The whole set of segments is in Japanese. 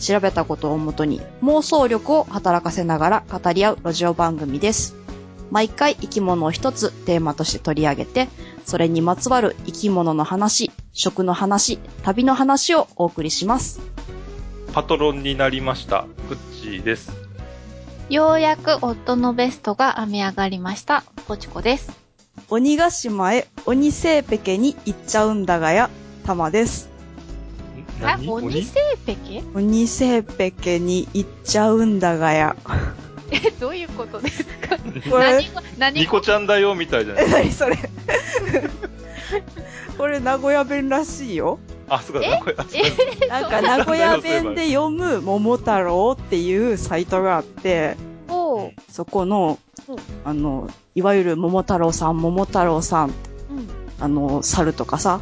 調べたことをもとに妄想力を働かせながら語り合うラジオ番組です。毎回生き物を一つテーマとして取り上げて、それにまつわる生き物の話、食の話、旅の話をお送りします。パトロンになりました。グッチーです。ようやく夫のベストが編み上がりました。ポチコです。鬼ヶ島へ鬼せいぺけに行っちゃうんだがや、たまです。あ、何鬼？せいぺけ鬼せいぺけに行っちゃうんだがや。え、どういうことですか？これ？何、語何ニコちゃんだよみたいじゃな。え、いなにそれ？これ名古屋弁らしいよ。あ、そうか、これ、あそうえ？なんか名古屋弁で読む桃太郎っていうサイトがあって、おう。そこのう。ん、あの、いわゆる桃太郎さん、桃太郎さん、うん。あの、猿とかさ、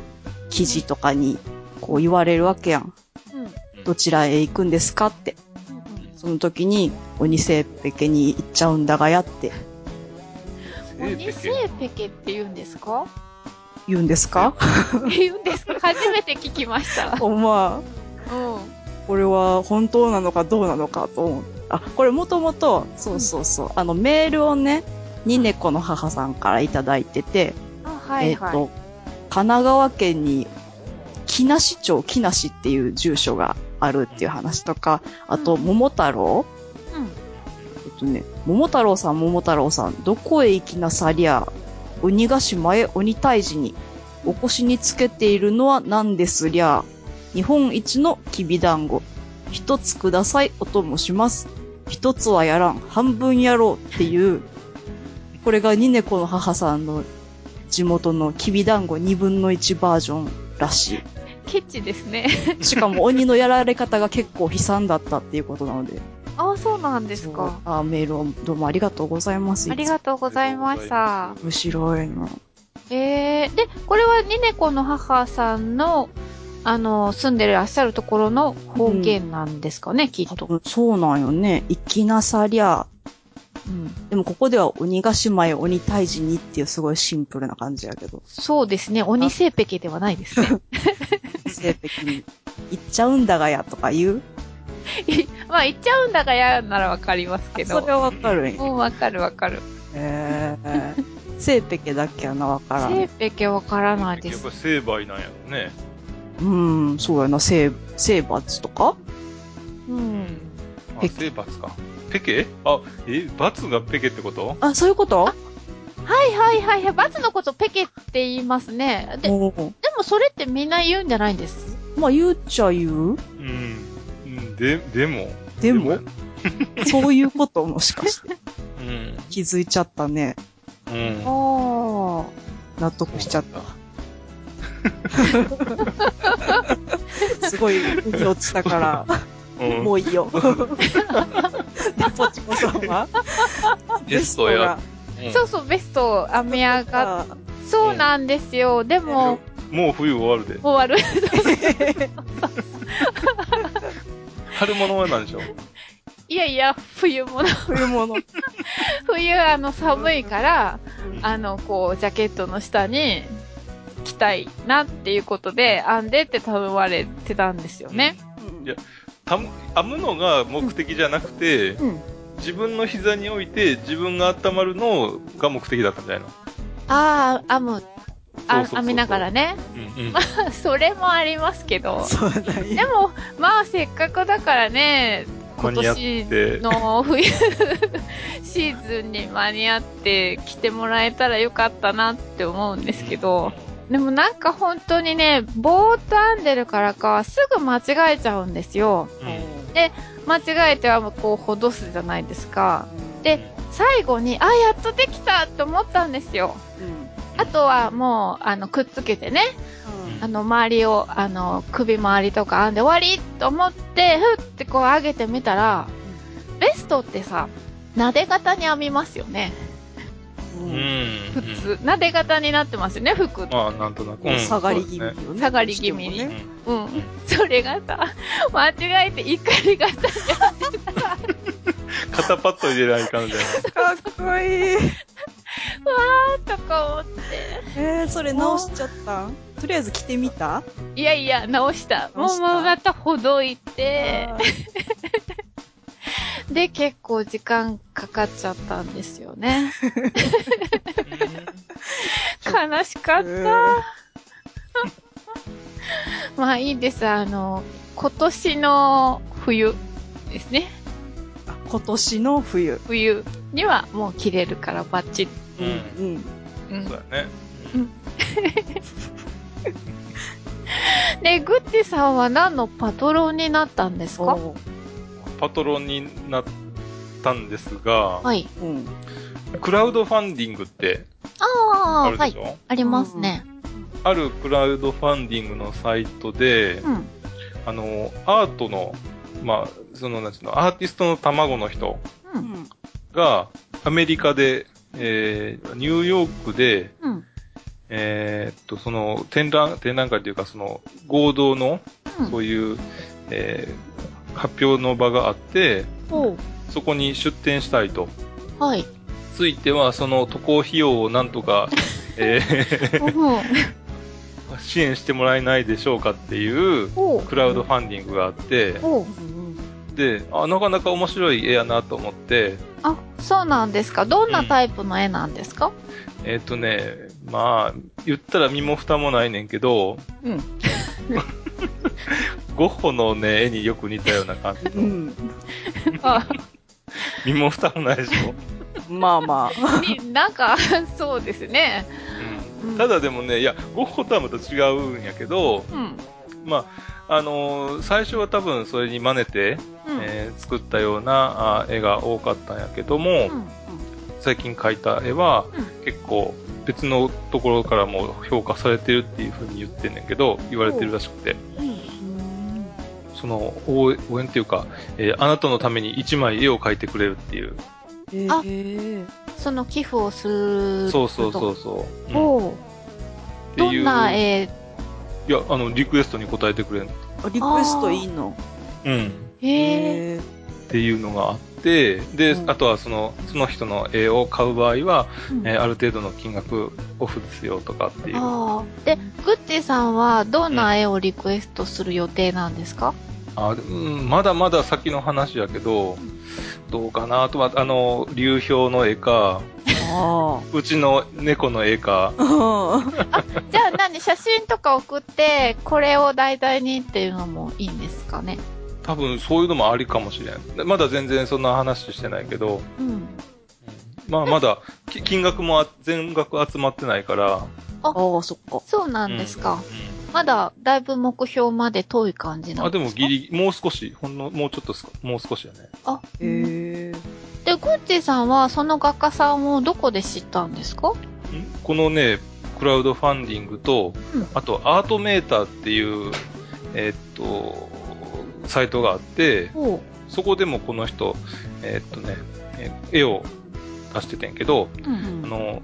記事とかにこう言われるわけやん。うん。どちらへ行くんですかって。うんその時に、鬼せいぺけに行っちゃうんだがやってうん。鬼せいぺけって言うんですか？言うんですか？言うんですか？初めて聞きました。おまあ、うん。これは本当なのかどうなのかと思う。あ、これもともと、そうそうそう、あのメールをね、ニネコの母さんからいただいてて、あ、はいはい。えっ、と、神奈川県に、木梨町木梨っていう住所があるっていう話とか、あと、うん桃太郎うん。えっとね、桃太郎さん、桃太郎さん、どこへ行きなさりゃ、鬼ヶ島へ鬼退治に、お腰につけているのは何ですりゃ、日本一のきびだんご。一つください、お供します。一つはやらん、半分やろうっていう、これがニネコの母さんの地元のきびだんご2分の1バージョンらしケチですね。い。しかも鬼のやられ方が結構悲惨だったっていうことなので。あ、そうなんですか。あメールをどうもありがとうございます。ありがとうございました。面白いな。えー、で、これはニネコの母さんの、あの、住んでらっしゃるところの方言なんですかね、きっと。そうなんよね。行きなさりゃ。うん。でもここでは鬼ヶ島へ鬼退治にっていうすごいシンプルな感じやけど。そうですね、鬼せいぺけではないですね。性的に行っちゃうんだがやとか言う？まあ、言っちゃうんだが嫌ならわかりますけど。それはわかるんや。もうわかるわかる。へえー。性ペケだっけやな、わからん。せいぺけわからないですやっぱ。成敗なんやろね。うん、そうやな、性、性罰とか？うん。あ、ペ成罰か。ペケ？あ、え、罰がペケってこと？あ、そういうこと？はいはいはいはい。罰のことペケって言いますね。で、でもそれってみんな言うんじゃないんです？まあ言うっちゃ言う？うん。うん、で、でも。でも？そういうこと？もしかして。うん。気づいちゃったね。うん。あ納得しちゃった。すごい、腑落ちたから、うん。もういいよ。で、ポチコさんは？ゲストや。あ。そうそう、ベスト編み上がっあそうなんですよ。でも、もう冬終わるで。終わる。春物は何でしょう？いやいや、冬物。冬物。冬、あの、寒いから、あの、こう、ジャケットの下に着たいなっていうことで、編んでって頼まれてたんですよね。いやたむ編むのが目的じゃなくて、うん。自分の膝に置いて自分が温まるのが目的だったんじゃないのああ、編む。あ編みながらね。うんうん。それもありますけど。でよ。も、まあ、せっかくだからね、今年ての冬 シーズンに間に合って来てもらえたらよかったなって思うんですけど、でもなんか本当にね、ぼーっと編んでるからか、すぐ間違えちゃうんですよ。間違えてはこう、ほどすじゃないですか。で、最後に、あ、やっとできたって思ったんですよ。あとはもう、あの、くっつけてね、あの、周りを、あの、首周りとか編んで終わりと思って、ふってこう上げてみたら、ベストってさ、撫で型に編みますよね。うん。普通。撫で型になってますよね、服って。まあ、なんとなく。下がり気味。下がり気味にどうん。それがさ、間違えて怒り型になってた肩パッド入れない感じ。かっこいい。ーとか思って。えー、それ直しちゃったん？とりあえず着てみた？いやいや、直した。もうまたほどいて、で、結構時間かかっちゃったんですよね。悲しかっうんた。まあいいです。あの、今年の冬ですね。あ今年の冬。冬にはもう着れるからバッチリ。うん。うん。うんそうだね。で、グッチさんは何のパトロンになったんですか？パトロンになったんですが、はい。うん。クラウドファンディングってああ、はいあるでし。ょ、ありますね。あるクラウドファンディングのサイトで、うん。あの、アートの、まあ、その、なんていうの、アーティストの卵の人。が、アメリカで、えー、ニューヨークで、うん。えーっと、その、展覧、展覧会というか、その、合同の、うん。そういう、えー、発表の場があって、そこに出展したいと。はい。ついては、その渡航費用をなんとか、えーうん。支援してもらえないでしょうかっていう、クラウドファンディングがあって。で、あ、なかなか面白い絵やなと思って、あ、そうなんですか。どんなタイプの絵なんですか？えーっ、とね、まあ、言ったら身も蓋もないねんけど、うん。ゴッホのね、絵によく似たような感じの、うん。あ、身も蓋もないでしょ。まあまあ。になんか、そうですね。うん、ただでもね、いや、ゴッホとはまた違うんやけど、うん。まあ、あのー最初は多分それに真似て、うん。えー作ったようなあ絵が多かったんやけども、うん最近描いた絵は、うん結構別のところからも評価されてるっていう風に言ってんねんけど、言われてるらしくて、うん。その応援応援っていうか、えーあなたのために一枚絵を描いてくれるっていう、えあー、その寄付をする。そうそうそうそう。うんっていうどんな絵？いや、あの、リクエストに答えてくれるあリクエストいいのうん。へえ。えっていうのがあって、で、うんあとはその、その人の絵を買う場合は、うんえーある程度の金額オフですよとかっていう。ああ。で、グッチさんはどんな絵をリクエストする予定なんですか？あうん、まだまだ先の話やけど、どうかなあとは、あの、流氷の絵か、あうちの猫の絵か、あ。じゃあ何写真とか送って、これを題材にっていうのもいいんですかね？多分そういうのもありかもしれん。でまだ全然そんな話してないけど、うん。まあまだ、き金額もあ全額集まってないから、ああ、そっか。そうなんですか。うんまだ、だいぶ目標まで遠い感じなんあ、でですか？もギリ、もう少し、ほんの、もうちょっとすか、もう少しやね。あ、へえ。で、グッチさんはその画家さんをどこで知ったんですか？ん？このね、クラウドファンディングと、うんあとアートメーターっていう、えーっと、サイトがあって。そこでもこの人、えーっとね、えー絵を出しててんけど、うん。あの、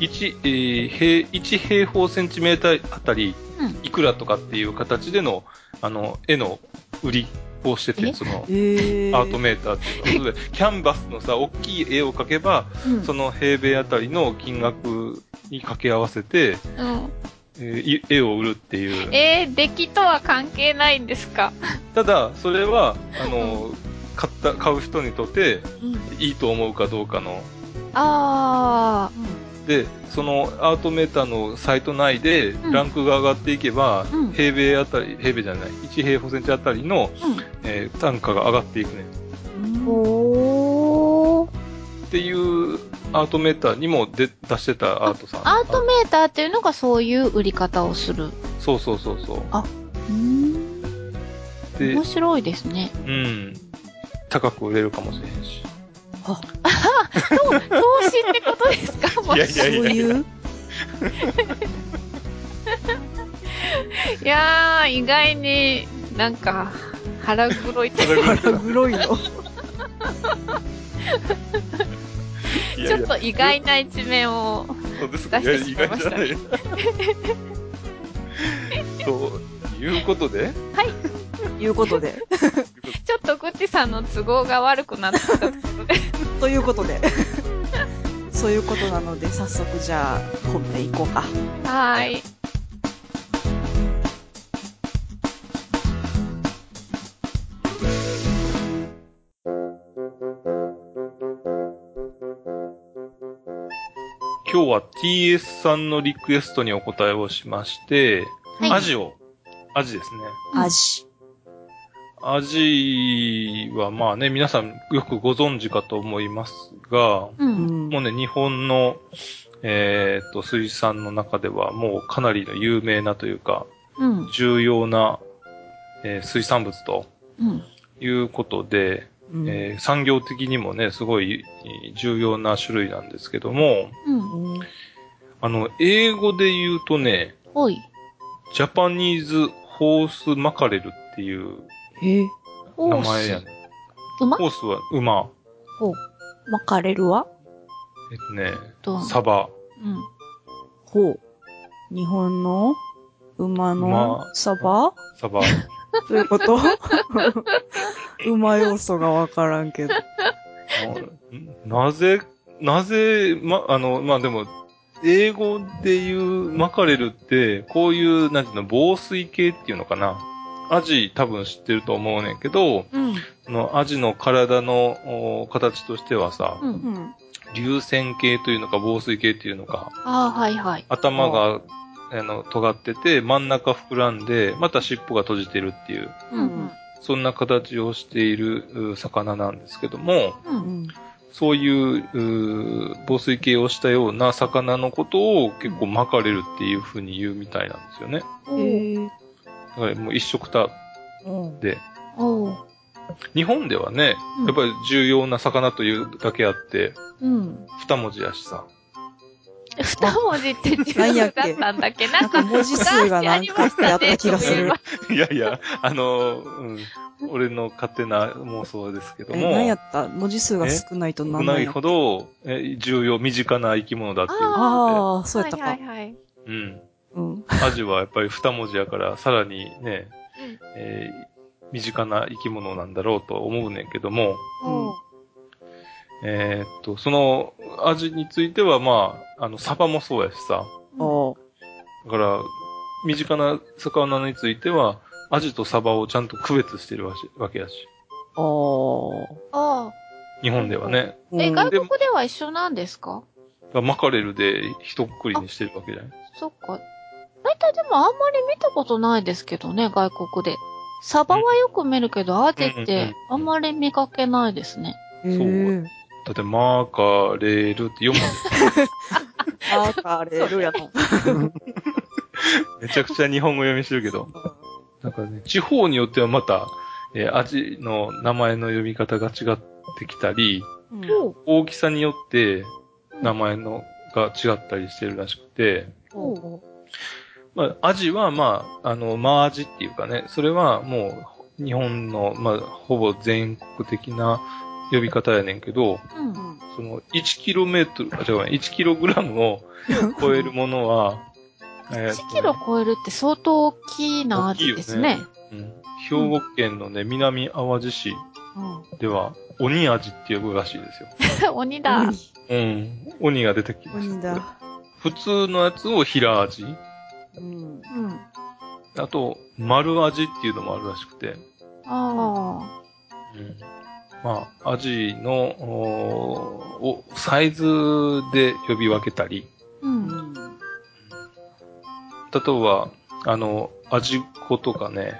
1、えー平、1平方センチメーターあたり、うん。いくらとかっていう形での、あの、絵の売りをしてえ？て、その、ええ。アートメーターっていうので、キャンバスのさ、大きい絵を描けば、うん。その平米あたりの金額に掛け合わせて、うん。絵を売るっていう。えー、出来とは関係ないんですか？ただ、それは、あの、買った、買う人にとってうん。いいと思うかどうかの。あで、そのアートメーターのサイト内でんランクが上がっていけば、うん平米あたり、平米じゃない、1平方センチあたりの、ー。うん。えー単価が上がっていくね。うんおー。っていうアートメーターにもで出してたアートさん。アートメーターっていうのがそういう売り方をする。そうそうそうそう。うん。で面、白いですね。うん。高く売れるかもしれへんし。投資ってことですか？いやいやいやいや。いやー、意外になんか腹黒いというか腹黒いの。いやいやちょっと意外な一面を。出して意しまいました外じゃない。ということで、いうことで。ちょっとグッチさんの都合が悪くなってきたところで。ということで。そういうことなので、早速じゃあ、本編行こうか。はーい。今日は TS さんのリクエストにお答えをしまして、はいアジを、アジですね。うん味。アジはまあね、皆さんよくご存知かと思いますが、う。うんんもうね、日本の、えーっと、水産の中ではもうかなりの有名なというか、うん。重要な、えー水産物とうん。いうことで、うんえー産業的にもね、すごいえー重要な種類なんですけども、うん。あの、英語で言うとね、おい。ジャパニーズホースマカレルっていうえ名前やね。馬？ホースは馬。マカレルは？えっとね、とサバ。うん。ほう。日本の？馬馬のサバ？サバ。どういうこと？馬要素がわからんけど。なぜ、なぜ、ま、あの、まあ、でも、英語で言うマカレルって、こういう、なんていうの、防水系っていうのかな。アジ多分知ってると思うねんけど、うん。あの、アジの体のお形としてはさ、うん。ん。流線形というのか防水系っていうのか、ああ、はいはい。頭が、あの、尖ってて、真ん中膨らんで、また尻尾が閉じてるっていう、うん。そんな形をしているう魚なんですけども、う。うんん。そういうう防水系をしたような魚のことを結構マカレルっていう風に言うみたいなんですよね。だからもう一色たうん。で。日本ではねうん、やっぱり重要な魚というだけあって、うん。二文字やしさ。二文字って自分だったんだっけ？ななんか文字数がなんかやった気がする。いやいや、あの、うん、俺の勝手な妄想ですけどえ、も、何やった？文字数が少ないと少何ないほどえ重要、身近な生き物だっていうこああ、そうやったか。はい。はいはい。うん。うん。アジはやっぱり二文字やから、さらにね、えー身近な生き物なんだろうと思うねんけども、おーえーっと、そのアジについては、まあ、あの、サバもそうやしさ、だから、身近な魚については、アジとサバをちゃんと区別してるわしわけやし、ああ。日本ではね、え、うん。外国では一緒なんですか？マカレルで一括りにしてるわけじゃない？そっか。大体でもあんまり見たことないですけどね、外国で。サバはよく見るけど、アジってあんまり見かけないですね。へそう。ーだって、マカレルって読むんですよ。マカレルやな。めちゃくちゃ日本語読みしてるけど。なんかね、地方によってはまた、えーアジの名前の読み方が違ってきたり、うん大きさによって名前のが違ったりしてるらしくて、おうまあ、アジは、まあ、あの、マアジっていうかね、それはもう、日本の、まあ、ほぼ全国的な呼び方やねんけど、うん。その、1キロメートル、あ、違うね、1キログラムを 超えるものは、えーと1キロ超えるって相当大きなアジですね。うん兵庫県のね、南淡路市では、鬼アジって呼ぶらしいですよ。鬼だ。うん。鬼が出てきました。普通のやつを平アジ。うん。うん。あと、丸アジっていうのもあるらしくて。あうん。まあ、アジの、おをサイズで呼び分けたり、あ。う。うんん。例えば、あの、アジコとかね、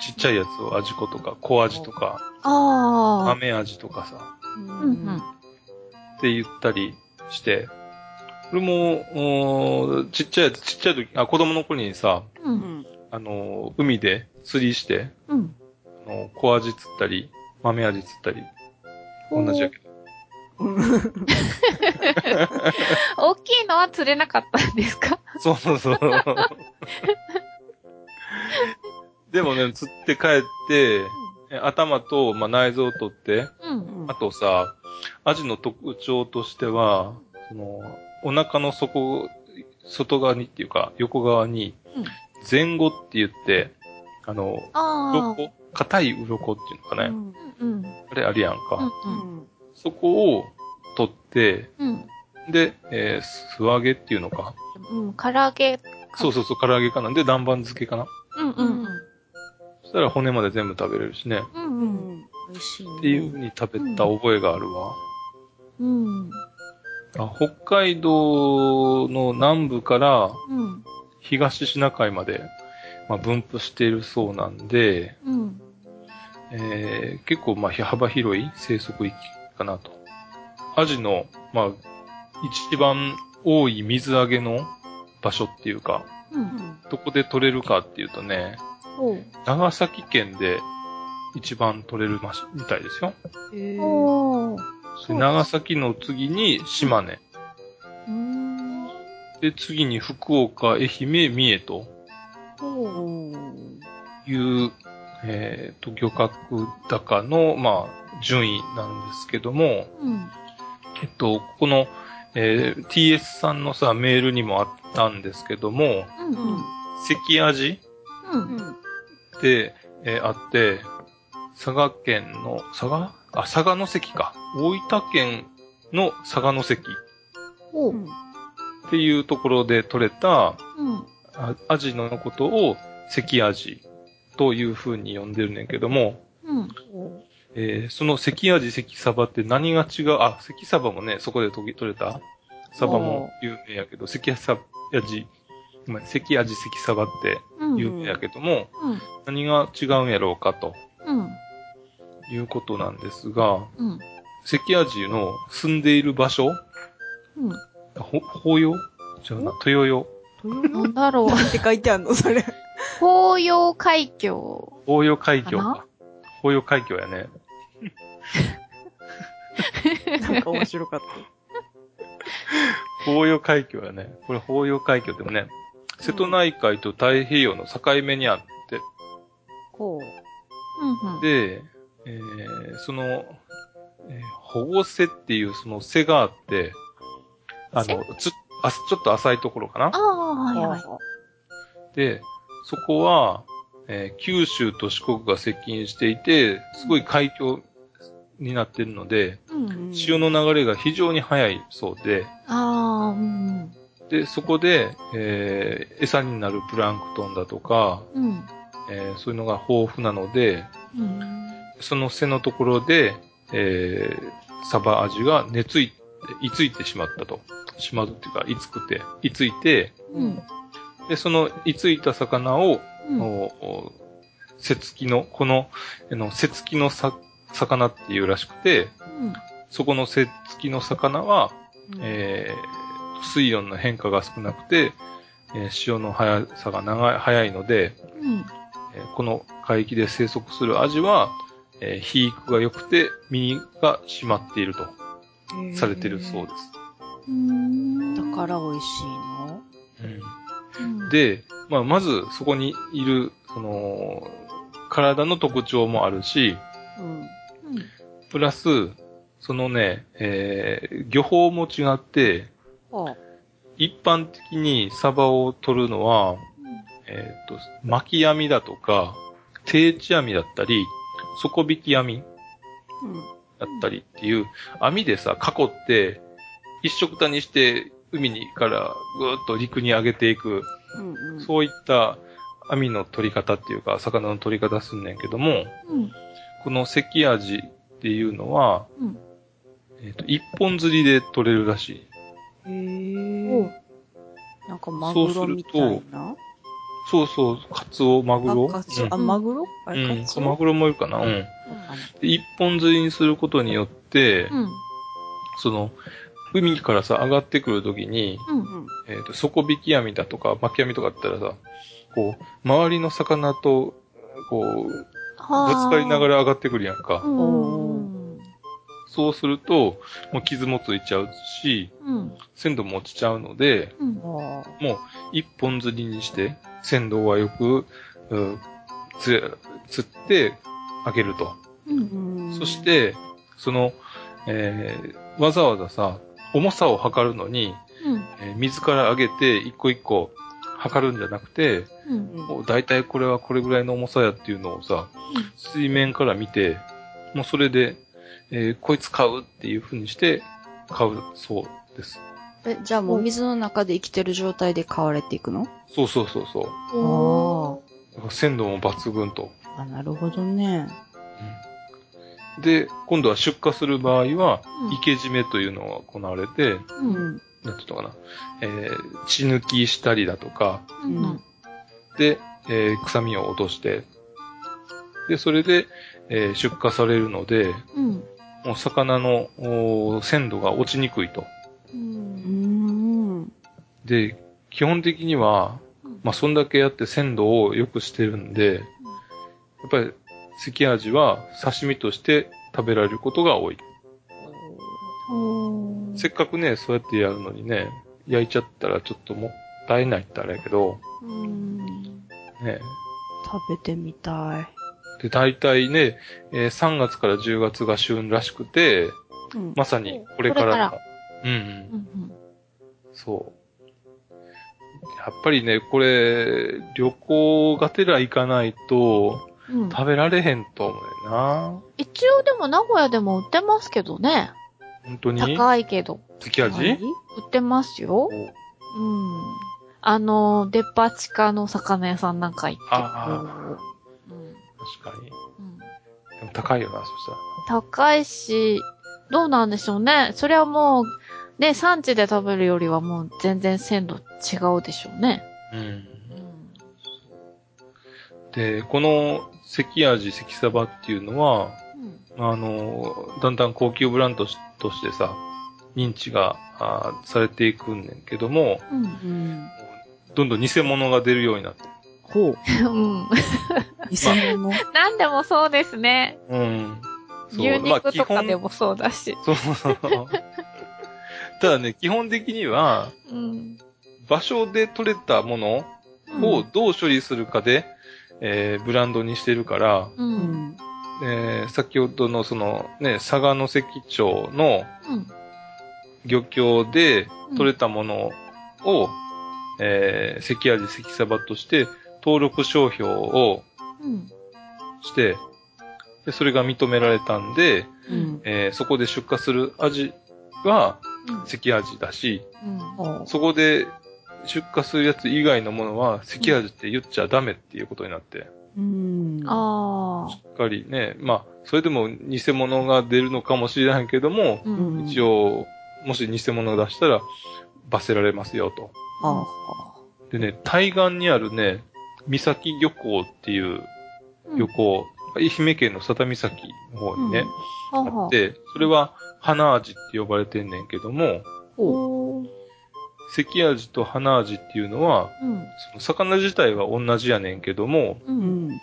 ちっちゃいやつをアジコとか、小アジとか、ああ。アメアジとかさ、ううんうん。って言ったりして、これも、ちっちゃいやつ、ちっちゃい時、あ、子供の頃にさ、う。うんん。あの、海で釣りして、うん。あの、小アジ釣ったり、豆アジ釣ったり、同じやけど。大きいのは釣れなかったんですか？そうそうそう。でもね、釣って帰って、え頭と、まあ、内臓を取って、うん。あとさ、アジの特徴としては、その、お腹の底、外側にっていうか、横側にうん、前後って言って、あの、あ硬い鱗っていうのかね。うんうん。あれあるやんか。うん。そこを取って、うん。で、えー素揚げっていうのか。うん。唐揚げ。そうそうそう、唐揚げかな。で、南蛮漬けかな。うんうん。そしたら骨まで全部食べれるしね。うんううん。ん。美味しいね。っていう風に食べた覚えがあるわ。うん。あ北海道の南部からうん。東シナ海まで、まあ、分布しているそうなんで、うん。えー結構まあ幅広い生息域かなと。アジの、まあ、一番多い水揚げの場所っていうか、うん。どこで取れるかっていうとね。長崎県で一番取れるみたいですよ。へー長崎の次に島根。うん。で、次に福岡、愛媛、三重という、えっ、と、漁獲高の、まあ、順位なんですけども、うん。えっと、この、えー TS さんのさ、メールにもあったんですけども、うん。うん。関アジうん。で、えーあって、佐賀県の、佐賀？あ、佐賀の関か。大分県の佐賀の関っていうところで取れたうん。あアジのことを関アジという風に呼んでるねんけども、うん。えーその関アジ、関サバって何が違う？あ、関サバもね、そこで取り取れた？サバも有名やけど、関サアジ、ごめん関アジ、関サバってうん。有名やけども、うん。何が違うんやろうかとうん。いうことなんですが、うん。関アジの住んでいる場所、うん。ほ、法要じゃあな、豊洋。なんだろう。なんて書いてあんのそれ。紅葉海峡。法要海峡かか。法要海峡やね。なんか面白かった。法要海峡やね。これ法要海峡でもね、瀬戸内海と太平洋の境目にあって、こうん。うん。で、えーその、えー保護瀬っていうその瀬があって、あの、つ、あ、ちょっと浅いところかなああ、う。はいはい。で、そこは、えー九州と四国が接近していて、すごい海峡になっているので、うん。潮の流れが非常に速いそうで、ああ、うん。で、そこで、えー餌になるプランクトンだとか、うん。えーそういうのが豊富なので、うん。その背のところで、えーサバアジが寝ついついてしまったと。しまうっていうか、居つくて、居ついて、うん。で、その居ついた魚を、うん。おおせつきの、この、あの、せつきのさ、魚っていうらしくて、うん。そこのせつきの魚は、う。えー水温の変化が少なくて、えー潮の速さが長い、早いので、うん。えーこの海域で生息するアジは、えー肥育が良くて身が締まっているとされてるそうです。うん。だから美味しいの？うん、で、まあ、まずそこにいる、その、体の特徴もあるし。プラス、そのね、えー漁法も違って、あ一般的にサバを取るのは、えっ、と、巻き網だとか、定置網だったり、底引き網うん。だったりっていう、網でさ、囲って、一色たにして、海にからぐーっと陸に上げていく、うん。うん。そういった網の取り方っていうか、魚の取り方すんねんけども、うん。この関アジっていうのは、うん。えっ、と、一本釣りで取れるらしい。へおえう。なんかマグロみたいな。そうそう、カツオ、マグロ？あ、カツオうんあ、マグロ？あれ、うん、カツオ？そうマグロもいるかな？うん。うんで一本釣りにすることによって、うん。その、海からさ、上がってくるときに、うん。うん。えっ、と、底引き網だとか、巻き網とかだったらさ、こう、周りの魚と、こう、ぶつかりながら。ら上がってくるやんか。うん。そうすると、もう傷もついちゃうし、うん。鮮度も落ちちゃうので、うん。あもう一本釣りにして、鮮度はよく、釣って、上げると。うん。そし、て、その、えー、わざわざさ、重さを測るのに、うん。えー水から上げて一個一個測るんじゃなくて、うん。もう大体これはこれぐらいの重さやっていうのをさ、水面から見て、もうそれで、えーこいつ買うっていう風にして買うそうです。え、じゃあもう水の中で生きてる状態で飼われていくの？そうそうそうそう。お鮮度も抜群と。あ。あ、なるほどね。で、今度は出荷する場合は、うん池締めというのが行われて、うん。なんていうのかな、えー血抜きしたりだとか、うん。で、えー臭みを落として、で、それで、えー出荷されるので、うん。もう魚の鮮度が落ちにくいと。う。うんん。で、基本的には、まあ、そんだけやって鮮度を良くしてるんで、やっぱり、関アジは刺身として食べられることが多い。せっかくね、そうやってやるのにね、焼いちゃったらちょっともったいないってあれやけど、うん。ね。食べてみたい。で、大体ね、えー3月から10月が旬らしくて、うん。まさにこれからこれかがうんうん。うん。そう。やっぱりね、これ、旅行がてら行かないとうん。食べられへんと思うよな。一応でも名古屋でも売ってますけどね。本当に？高いけど。関味？はい売ってますよ。うん。あの、デパ地下の魚屋さんなんか行って。あうん確かに。うんでも高いよな、そした高いし、どうなんでしょうね。それはもう、ね、産地で食べるよりはもう全然鮮度違うでしょうね。ら。うん。うん。で、この関味、関サバっていうのは、あの、だんだん高級ブランドしとしてさ、認知があーされていくんねんけども、うん。うん。どんどん偽物が出るようになって。ほう。うん。偽物？なんでもそうですね。うん。そう牛まあ肉とかでもそうだし。そうそう。ただね、基本的には、うん。場所で取れたものをどう処理するかで、えーブランドにしてるから、う。うんん。えー先ほどのそのね、佐賀の関町のうん。漁協で取れたものを、えー関味、関サバとして登録商標をうん。して、でそれが認められたんで、うん。えーそこで出荷する味はうん。関味だし、うん。ほそこで出荷するやつ以外のものは関味って言っちゃダメっていうことになって、う。うん。ああ。しっかりね、まあ、それでも偽物が出るのかもしれないけども、う。うんん。一応、もし偽物が出したら罰せられますよと。あでね、対岸にあるね、三崎漁港っていう漁港、愛媛県の佐田岬の方にね、ははあって、それは花味って呼ばれてんねんけども、ほおー関味と花味っていうのは、うん。その魚自体は同じやねんけども、う。うんん。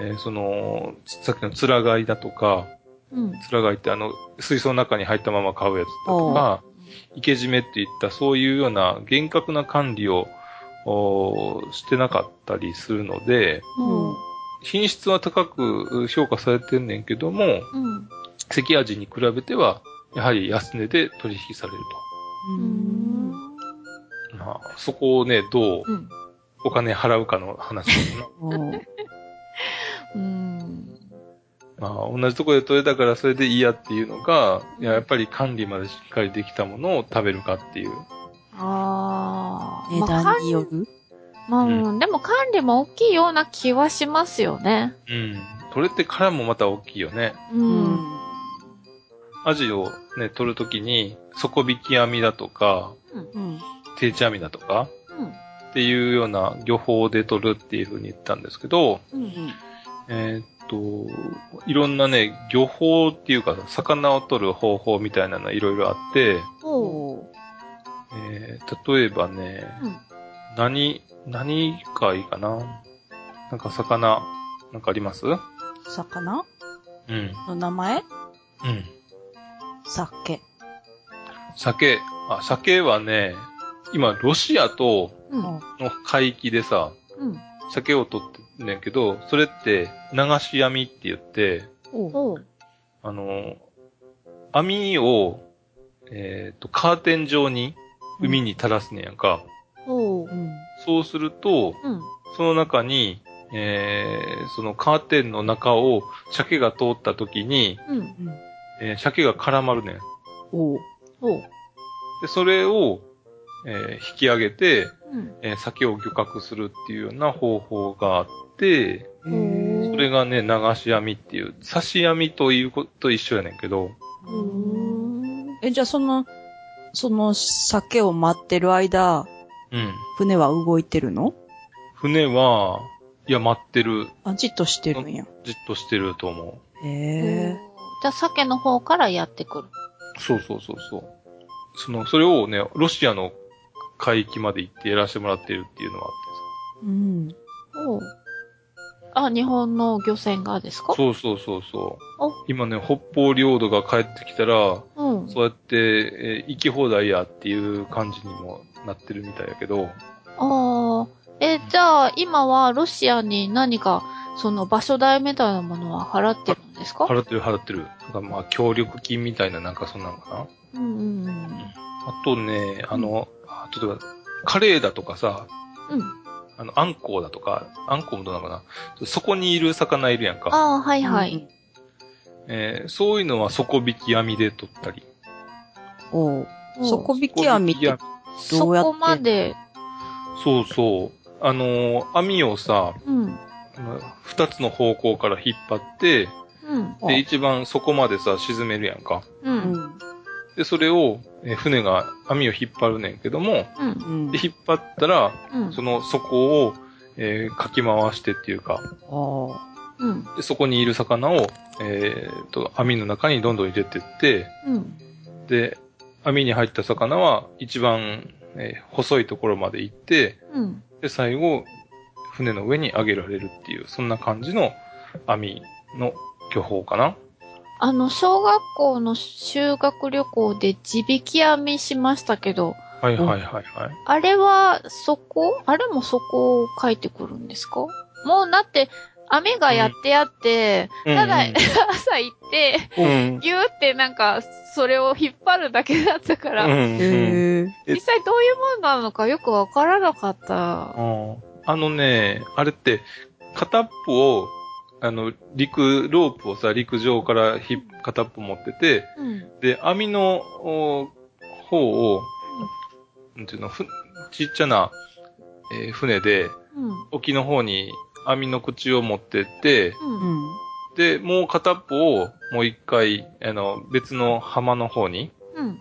えーその、さっきのつら貝だとか、うん。つら貝ってあの、水槽の中に入ったまま買うやつだとか、池締めっていったそういうような厳格な管理をしてなかったりするので、うん。品質は高く評価されてんねんけども、うん。関味に比べては、やはり安値で取引される。と。まあ、そこをね、どううん。お金払うかの話だよな。うんうん。まあ、同じところで取れたからそれでいいやっていうのか、いや、やっぱり管理までしっかりできたものを食べるかっていう。ああ。値段による？まあ、うんでも管理も大きいような気はしますよね。うん。取れてからもまた大きいよね。う。。うんアジをね、取るときに、底引き網だとか、うん。定置網だとか、うん。っていうような漁法で取るっていうふうに言ったんですけど、うん。えーっと、いろんなね、漁法っていうか、魚を取る方法みたいなのはいろいろあって。えー例えばね、うん。何、何がいいかな？なんか魚、なんかあります？うん。魚？うん。の名前？酒。酒。あ、酒はね、今、ロシアとうん。の海域でさ、うん。酒を取ってねんけど、それって流し網って言って。あの、網を、えっ、と、カーテン状に海に垂らすねやんか。おう。うん。そうすると、うん。その中に、えー、そのカーテンの中を鮭が通った時に、うん。うん。えー鮭が絡まるねん。おう。おう。で、それを、えー引き上げて、うん。えー鮭を漁獲するっていうような方法があって、それがね、流し網っていう、刺し網ということと一緒やねんけど、うん。え、じゃあその、その酒を待ってる間、うん。船は動いてるの？船は、いや、待ってる、あ、じっとしてるんや。じっとしてると思へえ。じゃあ、鮭の方からやってくる。う。そうそうそうそう。その、それをね、ロシアの海域まで行ってやらせてもらってるっていうのはあってうん。おう。あ、日本の漁船がですか？さ。そうそうそうそう。お今ね、北方領土が帰ってきたら、うん。そうやって、えー行き放題やっていう感じにもなってるみたいやけど、ああ。え、じゃあ、今はロシアに何か、その場所代みたいなものは払ってるんですか？払ってる払ってる。なんかまあ、協力金みたいななんかそんなのかな。うんうんうん。あとね、あの、あ例えば、カレーだとかさ、うん。あの、アンコウだとか、アンコウもどうなのかな。そこにいる魚いるやんか。ああ、はいはい。えーそういうのは底引き網で取ったり。お底引き網ってそどうやってこまで、そうそう。あのー網をさ、うん。二つの方向から引っ張って、うん。あで、一番底までさ、沈めるやんか。う。うんん。で、それを、えー船が網を引っ張るねんけども、うん。うんで、。引っ張ったら、うん。その底を、えーかき回してっていうか。うん。でそこにいる魚を、えーと、網の中にどんどん入れてって、うん。で、網に入った魚は一番、えー細いところまで行って、うん。で、最後、船の上に上げられるっていう、そんな感じの網の漁法かな。あの、小学校の修学旅行で地引き網しましたけど、はいはいはいはい。あれは、そこ？あれもそこを書いてくるんですか？もう、だって、網がやってやって、ただ、朝行って、うん。ギューってなんか、それを引っ張るだけだったから、うん。実際どういうもんなのかよくわからなかった。うんあのね、あれって、片っぽを、あの、陸、ロープをさ、陸上からひ片っぽ持ってて、うん。で、網のお方を、なんていうの、ふちっちゃな、えー船で、うん。沖の方に網の口を持ってって、うん。うん。で、もう片っぽをもう一回、あの、別の浜の方に、うん。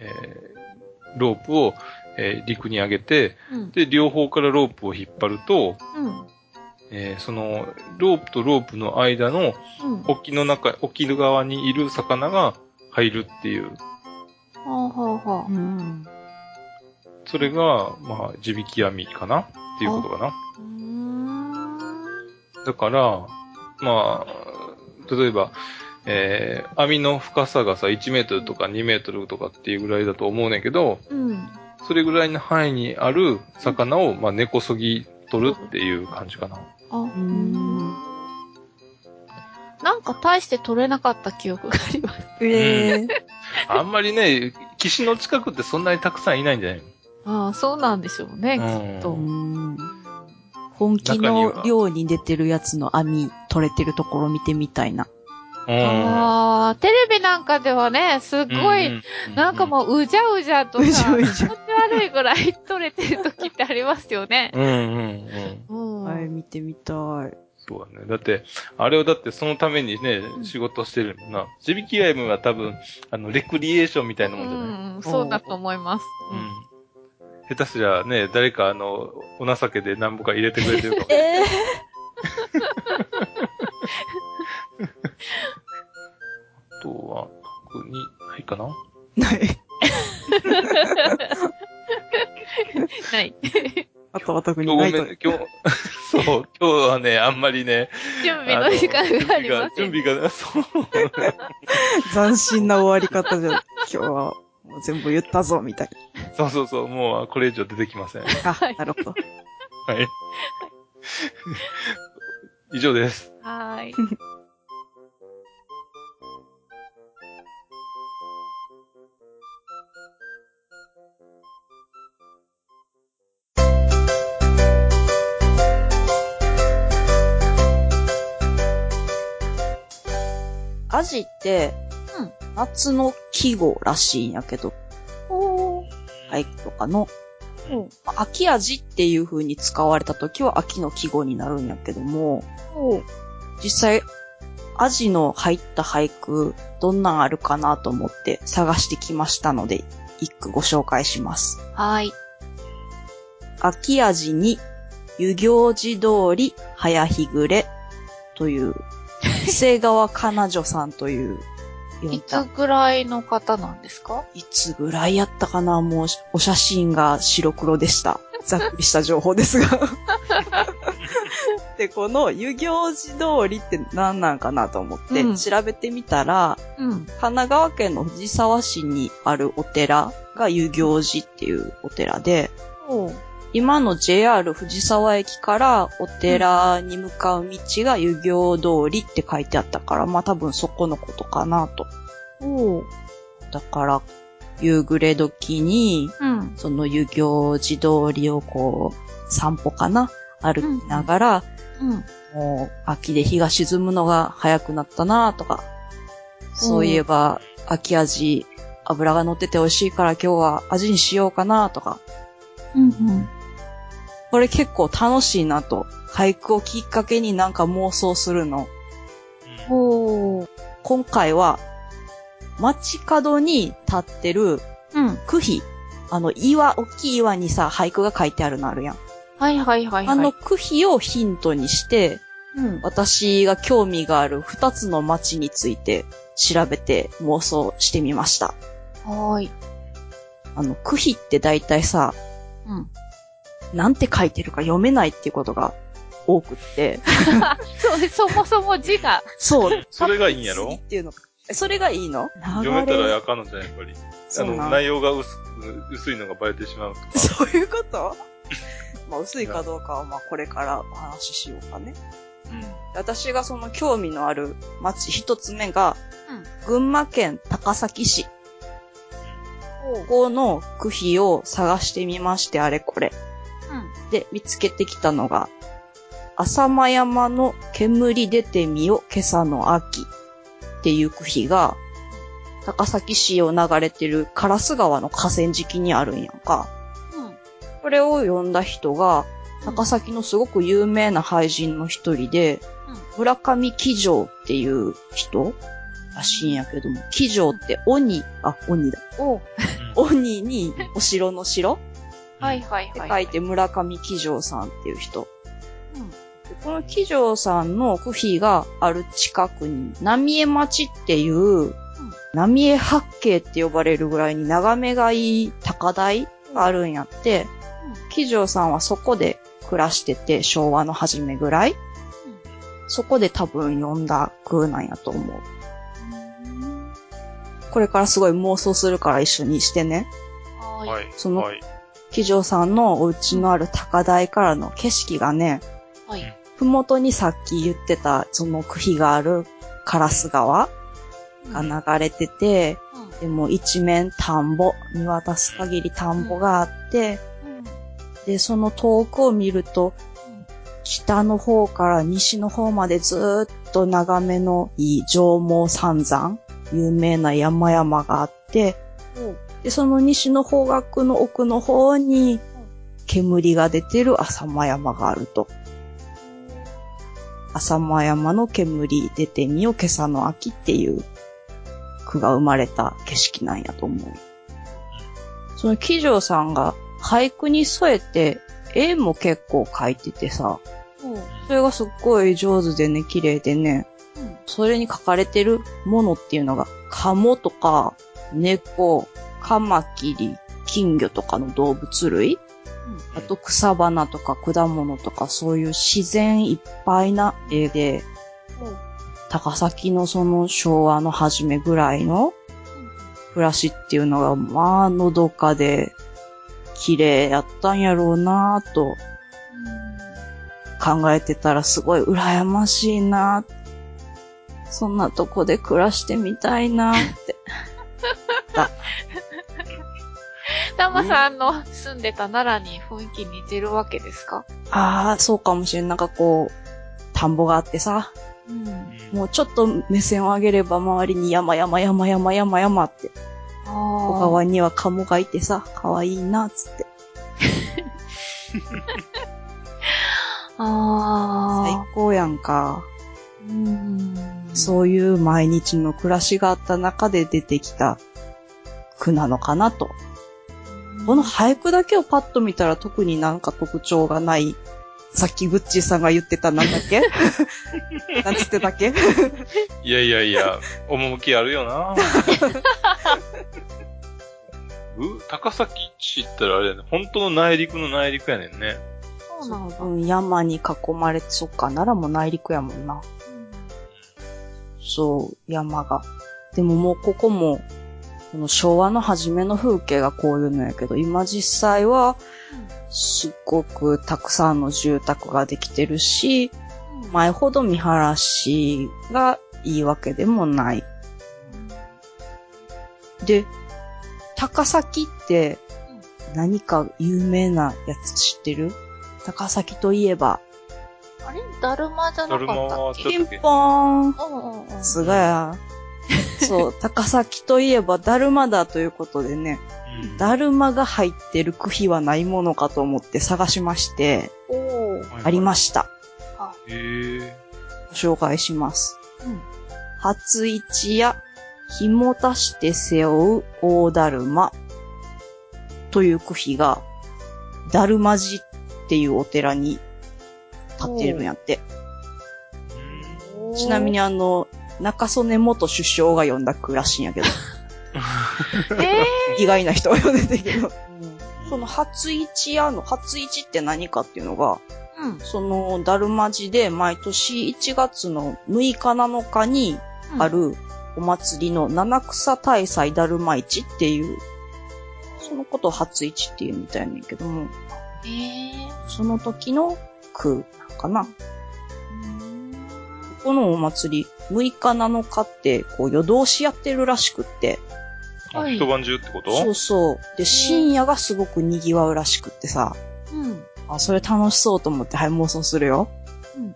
えーロープを、えー陸に上げて、うん。で、両方からロープを引っ張ると、うん。えーその、ロープとロープの間のうん。沖の中、沖の側にいる魚が入るっていう、はあはあはあ。うん。それが、まあ、地引き網かな？っていうことかな。うーん。だから、まあ、例えば、えー網の深さがさ、1メートルとか2メートルとかっていうぐらいだと思うねんけど、うん。それぐらいの範囲にある魚を、まあ、根こそぎ取るっていう感じかな。あ、うーんん。なんか大して取れなかった記憶があります。ええ。あんまりね、岸の近くってそんなにたくさんいないんじゃないああ、そうなんでしょうね、うんきっと。うん。本気の漁に出てるやつの網取れてるところ見てみたいな。うん。ああ、テレビなんかではね、すっごい、なんかもううじゃうじゃとうじさ、ゃうじゃ気持ち悪いぐらい取れてる時ってありますよね。うんうんうん。うん。あれ見てみたい。そうだね。だって、あれをだってそのためにね、仕事してるもんな。地引き網は多分、あの、レクリエーションみたいなもんじゃない、うん、そうだと思います。うん。下手すりゃね、誰かあの、お情けで何ぼか入れてくれてるかも。ええ あとは、特にないかなない。ない。あとは特に今日ごめん、ないと。今日、そう、今日はね、あんまりね、準備の時間がありません。準備が、準備が、斬新な終わり方じゃ、今日はもう全部言ったぞ、みたいそう、そうそうそう、もうこれ以上出てきません。な。あ、なるほど。はい。以上です。はーい。アジって、うん夏の季語らしいんやけど、おー。俳句とかの、お秋味っていう風に使われた時は秋の季語になるんやけども、おー。実際、アジの入った俳句、どんなんあるかなと思って探してきましたので、一句ご紹介します。はーい。秋味に、遊行寺通り、早日暮れ、という、瀬川かな女さんという、読いつぐらいの方なんですかいつぐらいやったかなもう、お写真が白黒でした。ざっくりした情報ですが。で、この遊行寺通りって何なんかなと思ってうん調べてみたら、うん。神奈川県の藤沢市にあるお寺が遊行寺っていうお寺で。今の JR 藤沢駅からお寺に向かう道が遊行通りって書いてあったから、まあ多分そこのことかなと。おー。だから、夕暮れ時に、うん。その遊行寺通りをこう、散歩かな歩きながら、うん。もう秋で日が沈むのが早くなったなとか、そういえば秋味、油が乗ってて美味しいから今日は味にしようかなとか、うん。うん。これ結構楽しいなと、俳句をきっかけになんか妄想するの。おー。今回は、街角に立ってるうん。区碑。あの岩、大きい岩にさ、俳句が書いてあるのあるやん。はいはいはいはい。あの、区碑をヒントにして、うん。私が興味がある二つの街について調べて妄想してみました。はーい。あの、区碑って大体さ、うん。なんて書いてるか読めないっていうことが多くって。そう、そもそも字が。そう。それがいいんやろ？っていうの。えそれがいいの？読めたらあかんのじゃん、やっぱり。あの、内容が薄薄いのがバレてしまうとか。そういうこと？まあ、薄いかどうかは、まあ、これからお話ししようかね。私がその興味のある町一つ目が、群馬県高崎市。ここの区碑を探してみまして、あれこれ。うん。で、見つけてきたのが、浅間山の煙出てみよ、今朝の秋っていう区碑が、高崎市を流れてる烏川の河川敷にあるんやんか。うん。これを読んだ人が、高崎のすごく有名な俳人の一人で、村上騎乗っていう人らしいんやけども、騎乗って鬼、あ、鬼だ。お鬼にお城の城？はいはいってはい。書いて村上騎乗さんっていう人。でこの騎乗さんの区碑がある近くに、浪江町っていう、浪江八景って呼ばれるぐらいに眺めがいい高台があるんやって、騎乗さんはそこで暮らしてて、昭和の初めぐらい。そこで多分読んだ句なんやと思う。これからすごい妄想するから一緒にしてね。は。はいい。そのはい。騎乗さんのお家のある高台からの景色がね、はい。ふもとにさっき言ってた、その区碑がある烏川が流れてて、でも一面田んぼ、見渡す限り田んぼがあって、で、その遠くを見ると、北の方から西の方までずーっと眺めのいい上毛三山、有名な山々があって、で、その西の方角の奥の方に、煙が出てる浅間山があると。浅間山の煙出てみよ、今朝の秋っていう句が生まれた景色なんやと思う。その騎乗さんが俳句に添えて絵も結構描いててさ、それがすっごい上手でね、綺麗でね、それに書かれてるものっていうのが、カモとか、猫、カマキリ、金魚とかの動物類？あと草花とか果物とかそういう自然いっぱいな絵で、高崎のその昭和の初めぐらいの暮らしっていうのが、まあ、のどかで、綺麗やったんやろうなぁと考えてたらすごい羨ましいな。そんなとこで暮らしてみたいなって。タマさんの住んでた奈良に雰囲気似てるわけですか？ああ、そうかもしれん。なんかこう、田んぼがあってさ、うん。もうちょっと目線を上げれば周りに山山山山山山って、小あ川にはカモがいてさ、可愛いな、つって。あ。最あ高やんか。ー。うん。そういう毎日の暮らしがあった中で出てきた句なのかなと。この俳句だけをパッと見たら特になんか特徴がない。さっきグッチーさんが言ってたなんだっけ？なんつってたっけ？いやいやいや、趣あるよな う高崎市ったらあれやね。本当の内陸の内陸やねんね。そうなんだ。うん、山に囲まれて、そっか、奈良も内陸やもんな。そう、山が。でももうここも、この昭和の初めの風景がこういうのやけど、今実際は、すっごくたくさんの住宅ができてるし、前ほど見晴らしがいいわけでもない。で、高崎って何か有名なやつ知ってる？高崎といえば、あれ？だるまじゃなかったっけ？ピンポーンうんうんうん。すがや。そう、高崎といえばだるまだということでね、うんだるまが入ってる区碑はないものかと思って探しまして。ありました。ご紹介します。うん。初市や紐足して背負う大だるまという区碑が、だるま寺っていうお寺に立ってるんやって。ちなみにあの、中曽根元首相が読んだ句らしいんやけど、え意外な人が読んでたけど、その初市屋の、初市って何かっていうのが、ー。うん。その、だるま寺で毎年1月の6日7日にあるお祭りの七草大祭だるま市っていう、そのことを初市っていうみたいなんやけども、えー。その時の句かな。このお祭り、6日7日って、こう夜通しやってるらしくって、はいあ一晩中ってこと？そうそう。で、深夜がすごく賑わうらしくってさ、うん。あ、それ楽しそうと思って、はい、妄想するよ。うん。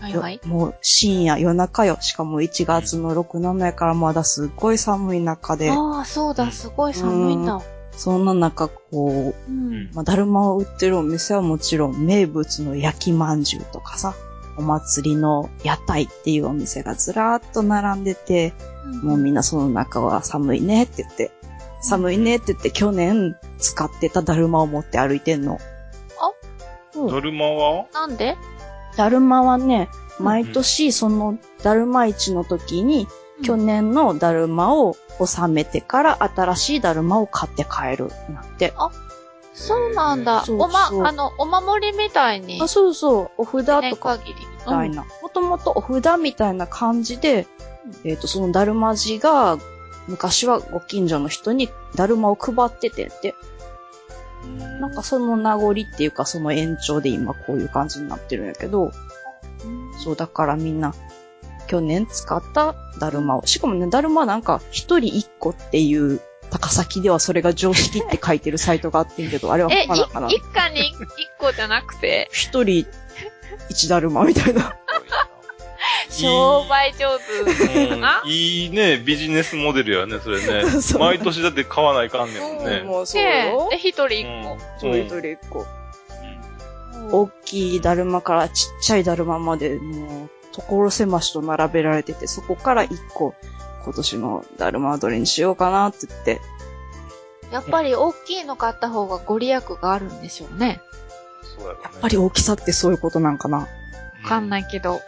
はいはい。よもう深夜、夜中よ。しかも1月の6、7やからまだすっごい寒い中で、ああ、そうだ、すごい寒いんだ。そんな中、こう、うん。まあ、だるまを売ってるお店はもちろん名物の焼きまんじゅうとかさ、お祭りの屋台っていうお店がずらーっと並んでて、もうみんなその中は寒いねって言って、寒いねって言って去年使ってただるまを持って歩いてんの。うん。だるまは？なんで？だるまはね、毎年そのだるま市の時に、去年のだるまを収めてから新しいだるまを買って帰る。なって。そうなんだ。そうおま、そうあの、お守りみたいに。あ、そうそう、お札年とか限り。みたいな。もともとお札みたいな感じで、えっ、と、そのだるまじが、昔はご近所の人にだるまを配っててって。なんかその名残っていうかその延長で今こういう感じになってるんやけど、そうだからみんな去年使っただるまを、しかもね、だるまなんか一人一個っていう高崎ではそれが常識って書いてるサイトがあってんけど、あれはえ、なんかな？一家に一個じゃなくて、一人一だるまみたいな。商売上手うんだな？いいね、ビジネスモデルやね、それね。毎年だって買わないかんねんもんね。もうそうでよ、。で一人一個。そう一人一個。うん大きいだるまからちっちゃいだるままで、もう、所狭しと並べられてて、そこから一個、今年のだるまはどれにしようかなって言って、やっぱり大きいの買った方がご利益があるんでしょうね。そうやろねやっぱり大きさってそういうことなんかな。わかんないけど。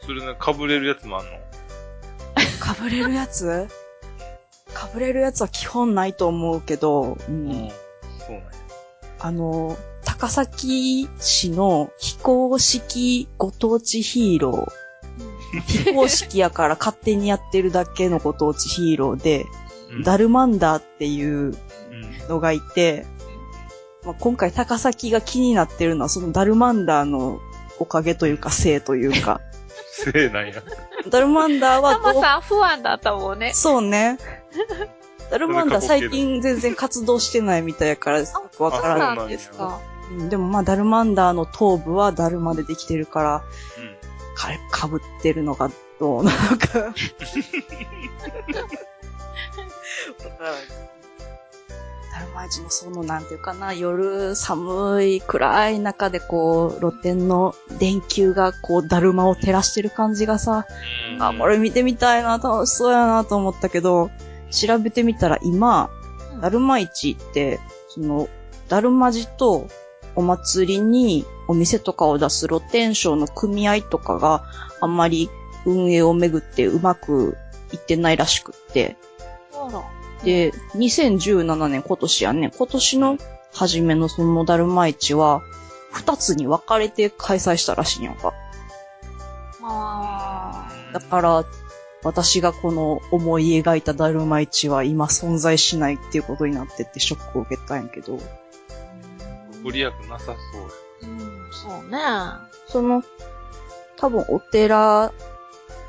それね、かぶれるやつもあんの？かぶれるやつ？かぶれるやつは基本ないと思うけど、うん。そうなんや。あの、高崎市の非公式ご当地ヒーロー。非公式やから勝手にやってるだけのご当地ヒーローで、うんダルマンダーっていううんのがいて、まあ、今回高崎が気になってるのはそのダルマンダーのおかげというか、せいというか。せいなんや。ダルマンダーはタマさん不安だったもんね。そうね。ダルマンダー最近全然活動してないみたいやから、よくわからない。んですか。うんでもまあ、ダルマンダーの頭部はダルマでできてるから、うん。かかぶってるのがどうなのか。わからない。ダルマ市のその、なんていうかな、夜寒い暗い中でこう、露天の電球がこう、だるまを照らしてる感じがさ、あ、これ見てみたいな、楽しそうやなと思ったけど、調べてみたら今、だるま市って、その、だるまじとお祭りにお店とかを出す露天商の組合とかがあんまり運営をめぐってうまくいってないらしくって。あら。で、2017年今年やね、今年の初めのそのだるま市は、二つに分かれて開催したらしいんやんか。あだから、私がこの思い描いただるま市は今存在しないっていうことになってってショックを受けたんやけど、ご利益なさそう。ーうん、そうね。その、多分お寺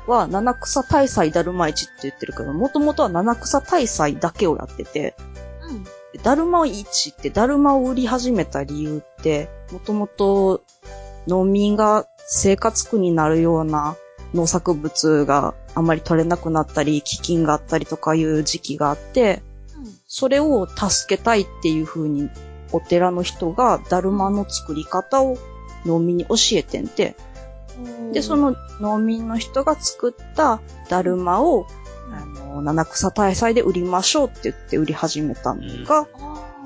は七草大祭だるま市って言ってるけど、もともとは七草大祭だけをやってて、うん。でだるま市ってだるまを売り始めた理由って、もともと農民が生活苦になるような農作物があまり取れなくなったり、飢饉があったりとかいう時期があって、それを助けたいっていう風にお寺の人がだるまの作り方を農民に教えてんて、うん。で、そ、の農民の人が作っただるまを、あの、七草大祭で売りましょうって言って売り始めたのが、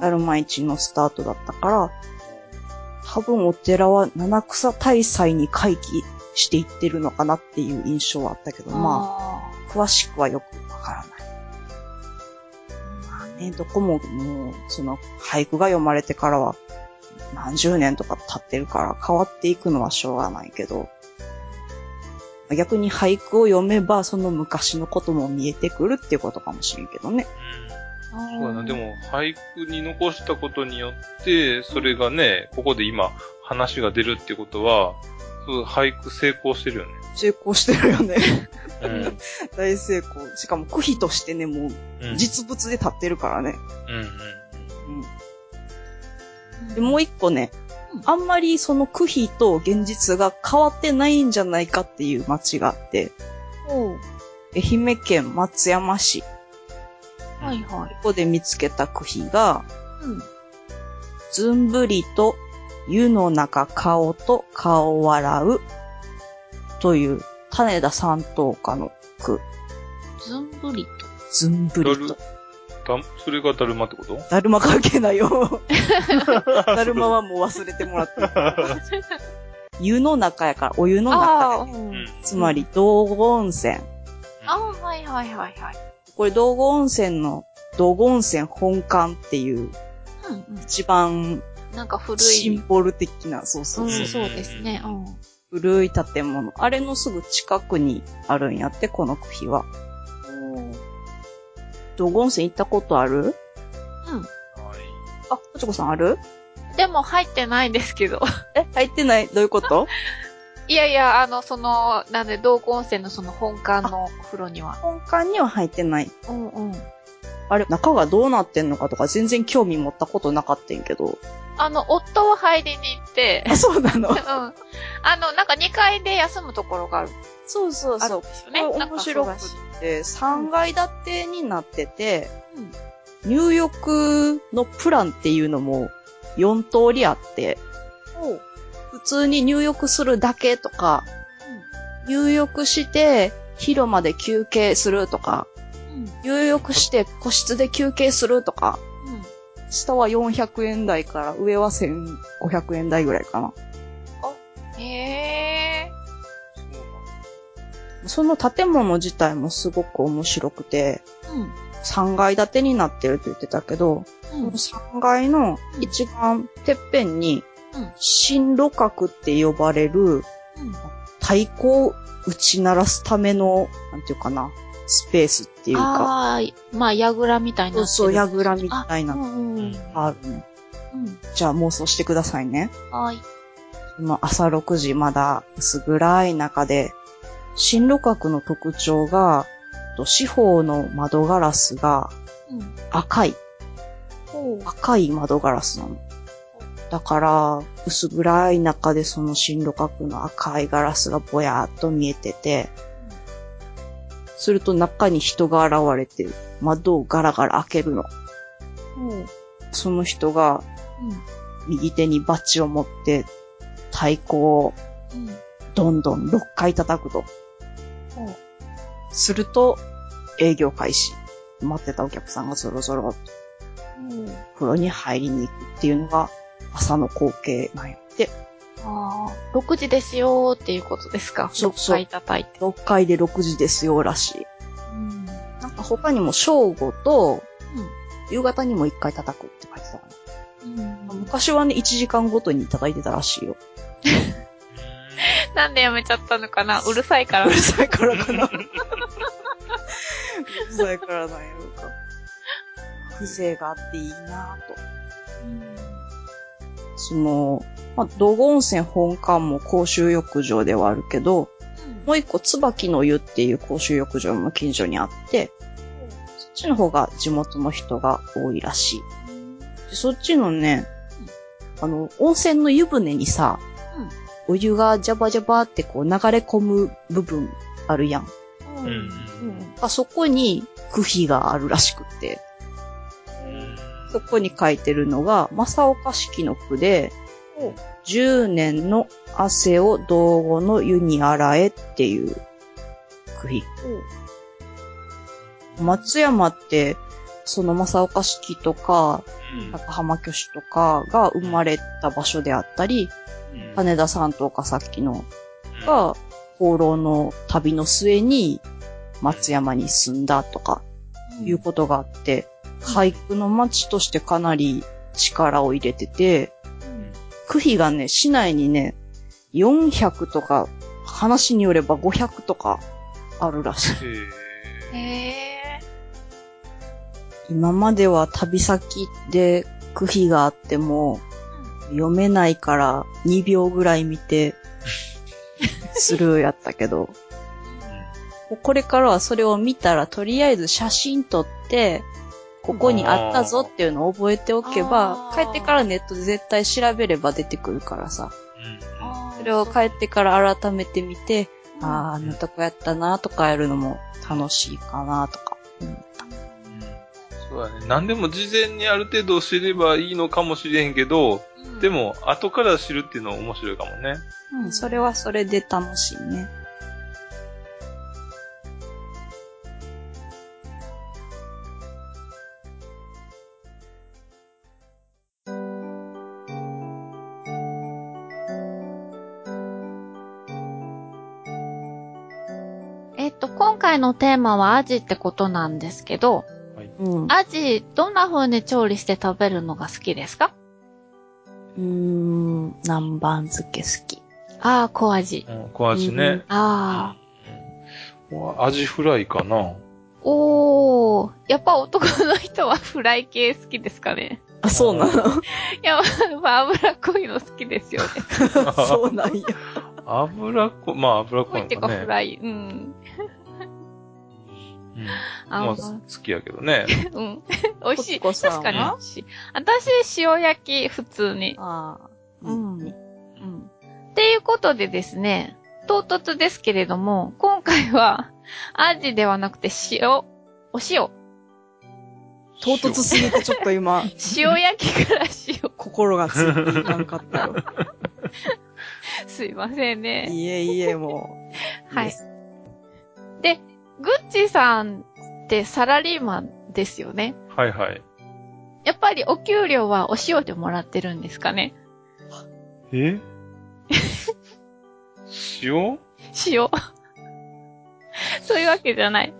だるま市のスタートだったから、多分お寺は七草大祭に回帰していってるのかなっていう印象はあったけど、まああ、詳しくはよくわからない。まあね、どこももう、その、俳句が読まれてからは、何十年とか経ってるから変わっていくのはしょうがないけど、逆に俳句を読めば、その昔のことも見えてくるっていうことかもしれんけどね。ーうん。そうだな。で、も、俳句に残したことによって、それがね、ここで今、話が出るってことは、そう、俳句成功してるよね。成功してるよね。うん。大成功。しかも、句碑としてね、もう、うん。実物で立ってるからね。うんうん。うん。で、もう一個ねうん、あんまりその句碑と現実が変わってないんじゃないかっていう町があって、おう愛媛県松山市、はいはい。ここで見つけた句碑が、うん。ずんぶりと湯の中顔と顔笑うという種田三等家の句、ずんぶりと。ずんぶりと。だ、それがだるまってこと？だるま関係ないよ。だるまはもう忘れてもらって。湯の中やから、お湯の中やね。うんうんつまり、道後温泉。あー、はいはいはいはい。これ、道後温泉の、道後温泉本館っていう、うん一番うん。なんか古い。シンボル的な、そうそううそう、ん、そうですね。うん。古い建物。あれのすぐ近くにあるんやって、この区碑は。道後温泉行ったことある？うん。はい。あ、こちこさんある？でも入ってないんですけど。え、入ってない？どういうこと？いやいや、あの、その、なんで、道後温泉のその本館のお風呂には。本館には入ってない。うんうん。あれ、中がどうなってんのかとか全然興味持ったことなかったんやけど。あの、夫は入りに行って、あ、そうなの？うん。あの、なんか2階で休むところがある。そうそうそう。んですよね。面白くそうらしいで、3階建てになってて、うん入浴のプランっていうのも4通りあって、普通に入浴するだけとか、入浴して広間で休憩するとか、うん。入浴して個室で休憩するとか、うん。下は400円台から上は1500円台ぐらいかな。へえ。その建物自体もすごく面白くて、うん。3階建てになってるって言ってたけど、うん。3階の一番てっぺんに、うん進路角って呼ばれるうん。太鼓を打ち鳴らすための、なんていうかな、スペースっていうか、ああ、まあ、やぐらみたいな。そうそう、やぐらみたいなうのんうん。があるね。うん。じゃあ妄想してくださいね。はい。今朝6時まだ薄暗い中で、進路角の特徴が、と四方の窓ガラスがうん。赤い、ほう。赤い窓ガラスなの。だから、薄暗い中でその進路角の赤いガラスがぼやーっと見えてて、すると中に人が現れて、窓をガラガラ開けるの。その人がうん。右手にバッジを持って、太鼓をうん。どんどん6回叩くと。すると、営業開始。待ってたお客さんがゾロゾロと風呂に入りに行くっていうのが朝の光景なんやって。ああ、6時ですよーっていうことですか？そうそう6回叩いて。6回で6時ですよらしい。うん。なんか他にも正午と、夕方にも1回叩くって書いてたかな。うん。昔はね、1時間ごとに叩いてたらしいよ。なんでやめちゃったのかな？うるさいからうる。さいからかな。うるさいからなんやろうか。風情があっていいなぁと。その、まあ、道後温泉本館も公衆浴場ではあるけど、もう一個、椿の湯っていう公衆浴場も近所にあって、そっちの方が地元の人が多いらしい。でそっちのね、あの、温泉の湯船にさ、お湯がジャバジャバってこう流れ込む部分あるやん。うん。あそこに区碑があるらしくって、そこに書いてるのが、正岡式の句で、10年の汗を道後の湯に洗えっていう区碑。松山って、その正岡式とか、高浜虚子とかが生まれた場所であったり、羽田さんとかさっきのが、放浪の旅の末に松山に住んだとかいうことがあって、俳句の街としてかなり力を入れてて、区碑がね、市内にね、400とか、話によれば500とかあるらしい。へ。今までは旅先で区碑があっても、読めないから2秒ぐらい見て、スルーやったけど、これからはそれを見たらとりあえず写真撮って、ここにあったぞっていうのを覚えておけば帰ってからネットで絶対調べれば出てくるからさ。それを帰ってから改めて見て、ああ、あのとこやったなとかやるのも楽しいかなとか。うんそうだね。何でも事前にある程度知ればいいのかもしれんけど、で、も、後から知るっていうのは面白いかもね。うん、それはそれで楽しいね。回のテーマはアジってことなんですけど、うん。アジ、どんな風に調理して食べるのが好きですか？うーん、南蛮漬け好き。ああ、小アジ。うん、小味ね。ああ。うんアジフライかな。おー、やっぱ男の人はフライ系好きですかね？あ、そうなの？いや、まあ脂っこいの好きですよね。そうなんや。油っこ、まあ油っここいってかいのかね。フライ。うん。うん。あまあ、好きやけどね。うん。美味しい。確かに美味しい。私、塩焼き、普通に。ああ。うんうん。っていうことでですね、唐突ですけれども、今回は、アジではなくて塩、お塩、唐突すぎてちょっと今、塩 焼きから塩。心がついていかんかったよ。すいませんね。いえいえ、もう。はい。で、グッチさんってサラリーマンですよね。はいはい。やっぱりお給料はお塩でもらってるんですかねえ？塩塩。そういうわけじゃない。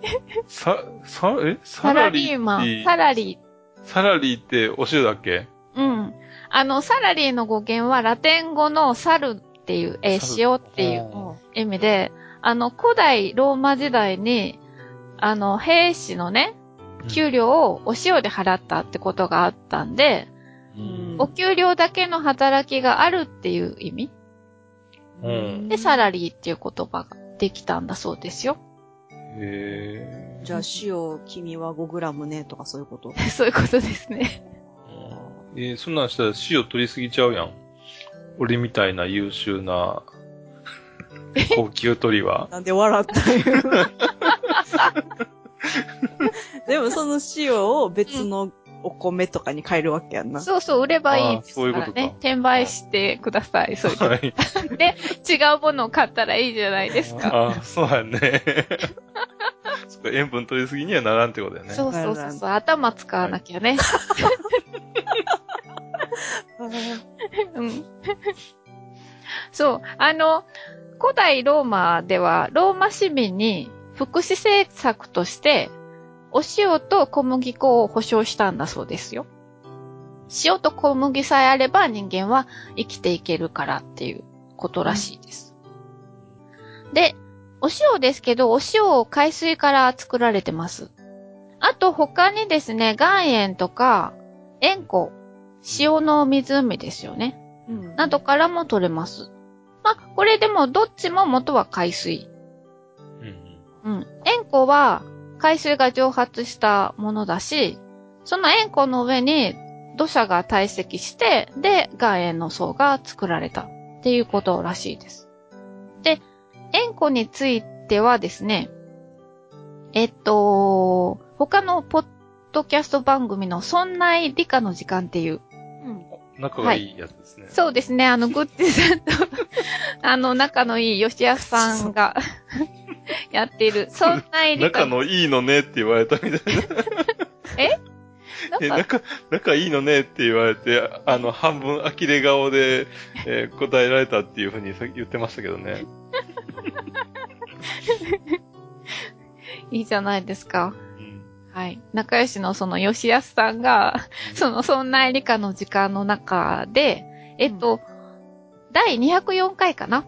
さ、さ、え？ササララリーマン、サラリサラリーってお塩だっけ？ー。うん。あの、サラリーの語源はラテン語のサルっていう、え塩っていう意味で、あの、古代ローマ時代に、あの、兵士のね、給料をお塩で払ったってことがあったんで、うんうんお給料だけの働きがあるっていう意味うんで、サラリーっていう言葉ができたんだそうですよ。へじゃあ、塩、君は 5g ね、とかそういうこと？そういうことですね。え。えーそんなんしたら塩取りすぎちゃうやん。俺みたいな優秀な 高級鳥は。なんで笑ったでもその塩を別のお米とかに変えるわけやんな。そうそう、売ればいいですあーそういうことかからね。転売してください。そういうことはい。違うものを買ったらいいじゃないですか。ああ、そうやね。塩分取りすぎにはならんってことだよね。そうそうそうそう、頭使わなきゃね。うん。そう、あの、古代ローマでは、ローマ市民に福祉政策として、お塩と小麦粉を保証したんだそうですよ。塩と小麦さえあれば人間は生きていけるからっていうことらしいです。で、お塩ですけど、お塩を海水から作られてます。あと他にですね、岩塩とか、塩湖、塩の湖ですよね。うんなどからも取れます。まあ、これでもどっちも元は海水。うんうん。塩湖は海水が蒸発したものだし、その塩湖の上に土砂が堆積して、で、岩塩の層が作られたっていうことらしいです。で、塩湖についてはですね、えっと、他のポッドキャスト番組のそんな理科の時間っていううん仲がいいやつですね。そうですね。あの、グッチさんと、あの、仲のいい吉安さんが やっている、そんな理科仲のいいのねって言われたみたいな。え、なんか？仲、仲いいのねって言われて、あの、半分呆れ顔で、えー答えられたっていうふうに言ってましたけどね。いいじゃないですか。うんはい。仲良しのその吉安さんが、その、そんな理科の時間の中で、えっと、第204回かな？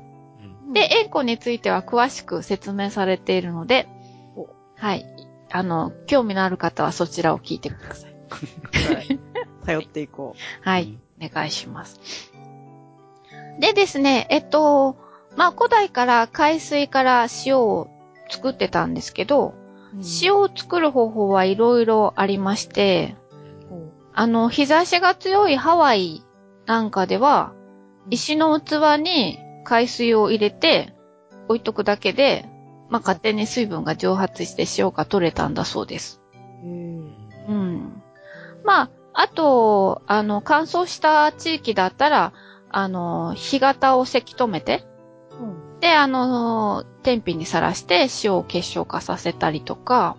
うんで、塩湖については詳しく説明されているのでお、はい。あの、興味のある方はそちらを聞いてください。はい。頼っていこはい。お願いします。でですね、えっと、まあ、古代から海水から塩を作ってたんですけど、う。塩を作る方法はいろいろありまして、あの、日差しが強いハワイなんかでは、石の器に海水を入れて置いとくだけで、まあ、勝手に水分が蒸発して塩が取れたんだそうです。うん。うん。まあ、あと、あの、乾燥した地域だったら、あの、干潟をせき止めて、うん。で、あの、天日にさらして塩を結晶化させたりとか、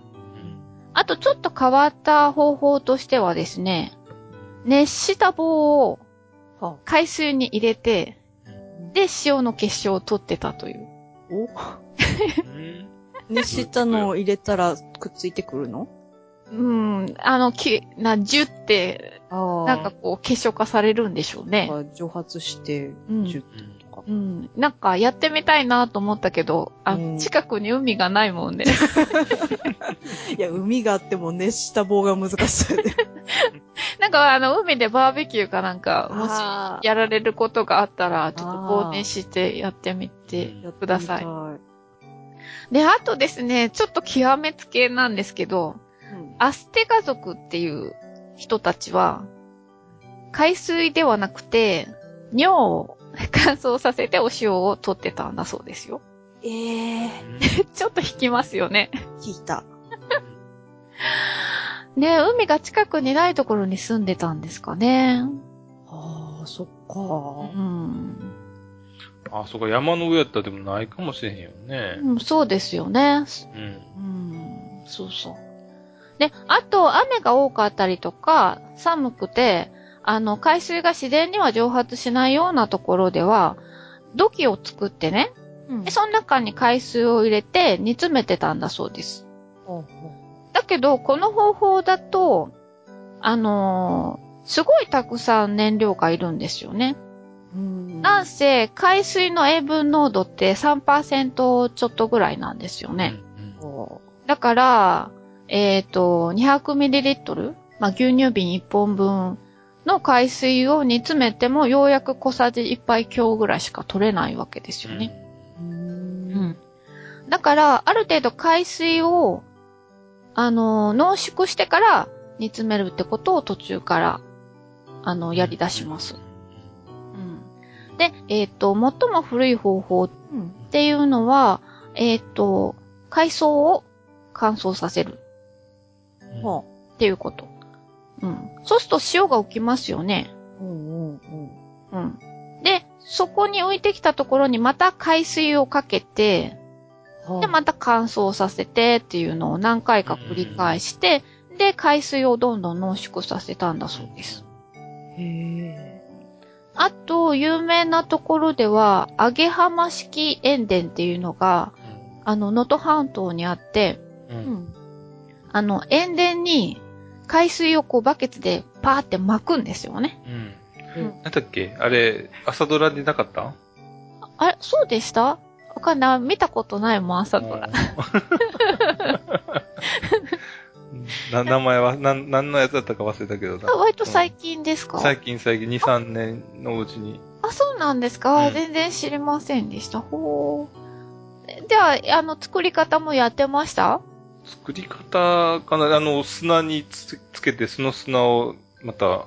あとちょっと変わった方法としてはですね、熱した棒をは海水に入れて、で、塩の結晶を取ってたという。お？う ん熱したのを入れたらくっついてくるの？うん、あの、き、な、ジュって、あなんかこう結晶化されるんでしょうね。蒸発して、うん。ジュッとか。うん。なんかやってみたいなと思ったけど、あ、うん近くに海がないもんで。いや、海があっても熱した棒が難しそうやで。なんかあの、海でバーベキューかなんか、もしやられることがあったら、ちょっと棒熱してやってみてください。で、あとですね、ちょっと極めつけなんですけど、うんアステガ族っていう人たちは、海水ではなくて、尿を乾燥させてお塩を取ってたんだそうですよ。ええ ちょっと引きますよね。聞いた。ね海が近くにないところに住んでたんですかね。ああ、そっうか。ん。あ、そうか、山の上やったらでもないかもしれへんよね。うん、そうですよね。うん。うん、そうそう。で、あと、雨が多かったりとか、寒くて、あの、海水が自然には蒸発しないようなところでは、土器を作ってね、うんでその中に海水を入れて煮詰めてたんだそうです。ほうほだけど、この方法だと、あのーすごいたくさん燃料がいるんですよね。ううんなんせ、海水の塩分濃度って3%ちょっとぐらいなんですよね。だから、えっ、と、200ml? まあ、牛乳瓶1本分の海水を煮詰めてもようやく小さじ1杯強ぐらいしか取れないわけですよね。う。うんん。だから、ある程度海水を、あの、濃縮してから煮詰めるってことを途中から、あの、やり出します。うん。で、えっ、と、最も古い方法っうん。ていうのは、えっ、と、海藻を乾燥させるはっていうこと。うん。そうすると塩が起きますよね。あ。うんうんうん。うん。で、そこに浮いてきたところにまた海水をかけて、はあで、また乾燥させてっていうのを何回か繰り返して、で、海水をどんどん濃縮させたんだそうです。へえ。あと、有名なところでは、揚げ浜式塩田っていうのが、あの、能登半島にあって、う。うんん。あの、塩田に海水をこうバケツでパーって巻くんですよね。うん。うんなんだっけ？あれ、朝ドラでなかった？あれ、そうでした？わかんない。見たことないもん、朝ドラ。な名前は、なん、何のやつだったか忘れたけどなあ割と最近ですか、最近最近、2、3年のうちに。あ、そうなんですか、うん全然知りませんでした。ほー。じゃあ、あの、作り方もやってました？作り方かなあの、砂につつけて、その砂を、また、あ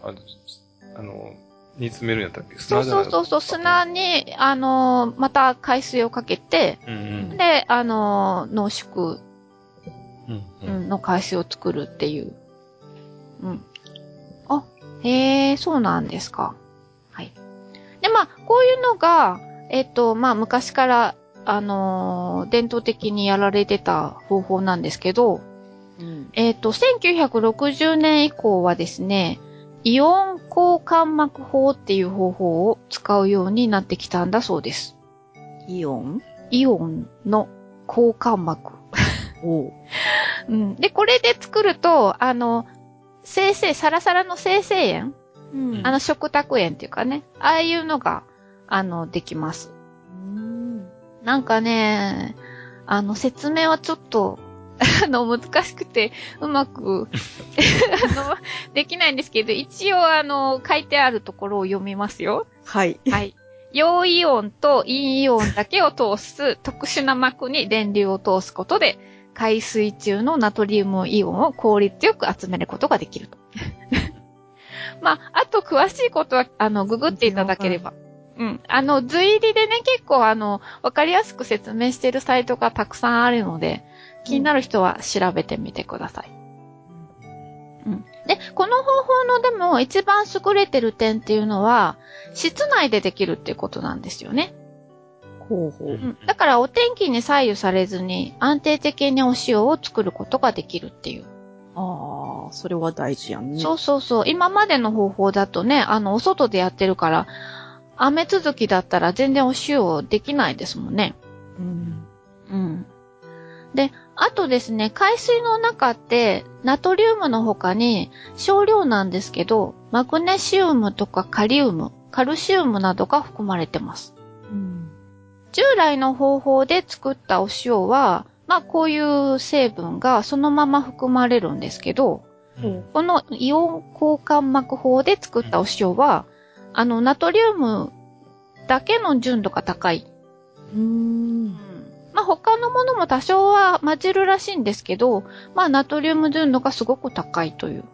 あの、煮詰めるんやったっけ？砂じゃない？そうそうそう、砂に、あのーまた海水をかけて、うんうん。で、あのー濃縮の海水を作るっていう。うん。あ、へえ、そうなんですか。はい。で、まあ、こういうのが、えっと、まあ、昔から、あのー伝統的にやられてた方法なんですけど、うん。えっと、1960年以降はですね、イオン交換膜法っていう方法を使うようになってきたんだそうです。イオン？イオンの交換膜。おう。うん。で、これで作ると、あの、生成、サラサラの生成塩うんあの、食卓塩っていうかね、ああいうのが、あの、できます。うん。なんかね、あの、説明はちょっと、あの、難しくて、うまく、あの、できないんですけど、一応、あの、書いてあるところを読みますよ。はい。はい。陽イオンと陰イオンだけを通す特殊な膜に電流を通すことで、海水中のナトリウムイオンを効率よく集めることができると。まあ、あと詳しいことは、あの、ググっていただければ。うん。あの、図入りでね、結構あの、わかりやすく説明しているサイトがたくさんあるので、気になる人は調べてみてください。うん。で、この方法のでも一番優れてる点っていうのは、室内でできるっていうことなんですよね。ほうほう。うん。だからお天気に左右されずに安定的にお塩を作ることができるっていう。ああ、それは大事やんね。そうそうそう。今までの方法だとね、あの、お外でやってるから、雨続きだったら全然お塩できないですもんね。うん。うん。で、あとですね、海水の中って、ナトリウムの他に、少量なんですけど、マグネシウムとかカリウム、カルシウムなどが含まれてます。うん。従来の方法で作ったお塩は、まあこういう成分がそのまま含まれるんですけど、うんこのイオン交換膜法で作ったお塩は、あの、ナトリウムだけの純度が高い。うん。まあ他のものも多少は混じるらしいんですけど、まあナトリウム純度がすごく高いという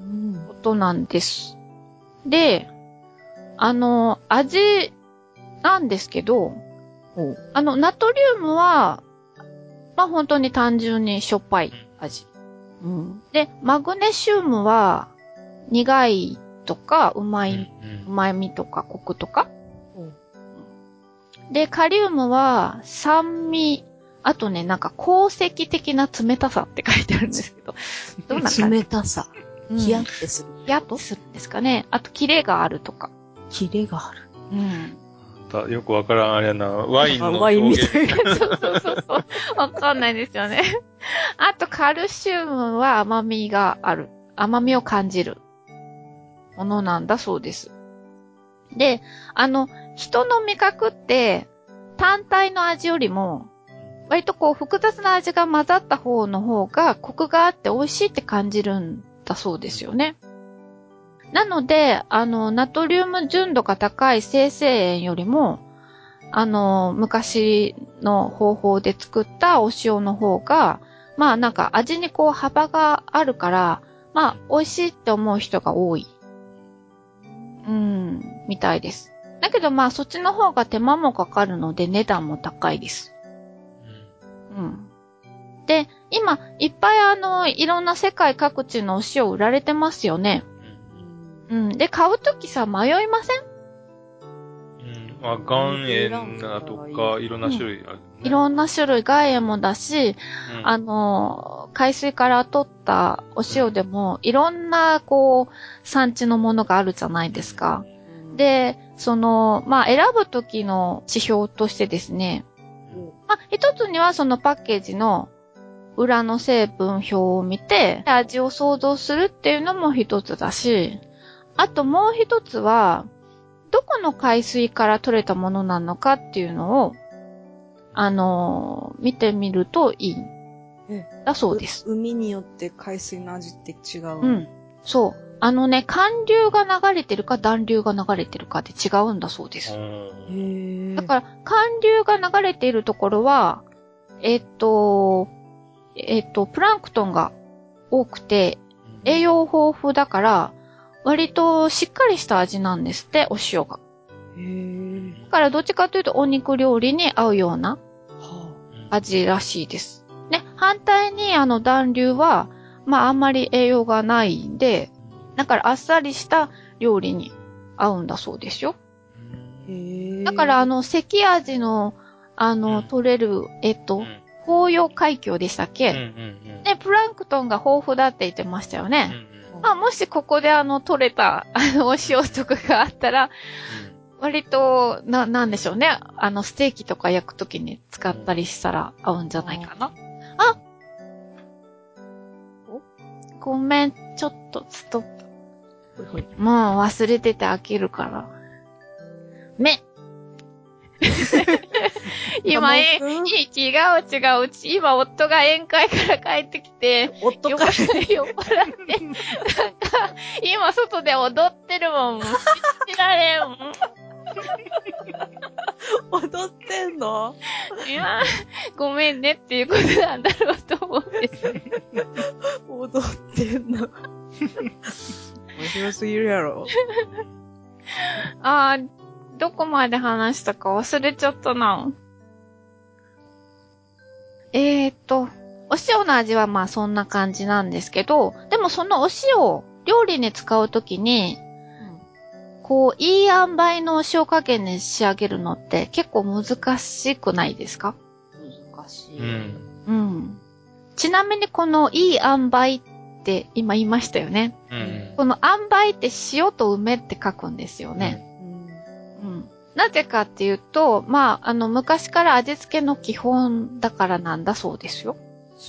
うん。ことなんです。で、あの、味なんですけど。あの、ナトリウムは、まあ本当に単純にしょっぱい味。うん。で、マグネシウムは苦いとか、うまい、うまみとか、コクとか。で、カリウムは酸味、あとね、なんか鉱石的な冷たさって書いてあるんですけど、どんな感じ？冷たさ。うんヒヤってする。ヒヤッとするんですかね。あと、キレがあるとか。キレがある。うん。たよくわからんあれやな。ワインのワインみた表現。いな。そうそうそうそう。わかんないですよね。あと、カルシウムは甘みがある。甘みを感じるものなんだそうです。で、あの、人の味覚って、単体の味よりも、割とこう複雑な味が混ざった方の方がコクがあって美味しいって感じるんだそうですよね。なので、あの、ナトリウム純度が高い生成塩よりも、あの、昔の方法で作ったお塩の方が、まあなんか味にこう幅があるから、まあ美味しいって思う人が多い。うん、みたいです。だけどまあそっちの方が手間もかかるので値段も高いです。うん。で、今、いっぱいあの、いろんな世界各地のお塩売られてますよね。うん。で、買うときさ、迷いません？うん。まあ、岩塩だとか、いろんな種類ある、ねいろんな種類、岩塩もだし、うん。あの、海水から取ったお塩でも、いろんな、こう、産地のものがあるじゃないですか。で、その、まあ、選ぶときの指標としてですね、まあ、一つにはそのパッケージの裏の成分表を見て、味を想像するっていうのも一つだし、あともう一つは、どこの海水から取れたものなのかっていうのを、あのー見てみるといい。えだそうです。海によって海水の味って違う。うん。そう。あのね、寒流が流れてるか暖流が流れてるかで違うんだそうです。うんへえ。だから、寒流が流れているところは、えっと、えっと、プランクトンが多くて、栄養豊富だから、割としっかりした味なんですって、お塩が。だから、どっちかというとお肉料理に合うようなは味らしいです。ね、反対にあの暖流は、まああんまり栄養がないんで、だからあっさりした料理に合うんだそうですよ。だからあ、の、関味の、あの、うん。取れる、えっとうん、紅葉海峡でしたっけ、ね、プランクトンが豊富だって言ってましたようんね。まあ、もしここであの、取れた、あの、お塩とかがあったら、割と、な、なんでしょうね。あの、ステーキとか焼くときに使ったりしたら合うんじゃないかな。あごめん、ちょっと、ストップ。ほいほいもう忘れてて飽きるから。め 今、え、違う違う。うち、今、夫が宴会から帰ってきて、夫か酔っ払って、なんか、今、外で踊ってるもん。もう信じられん。踊ってんの？いや、ごめんねっていうことなんだろうと思うんです。踊ってんの。面白すぎるやろ。あー、どこまで話したか忘れちゃったな。えーっと、お塩の味はまあそんな感じなんですけど、でもそのお塩を料理に使うときに、こう、いい塩梅のお塩加減に仕上げるのって結構難しくないですか？難しい。うん。うん。ちなみにこのいい塩梅って今言いましたよね。うん。この塩梅って塩と梅って書くんですよね。うん。うん。なぜかっていうと、まあ、あの、昔から味付けの基本だからなんだそうですよ。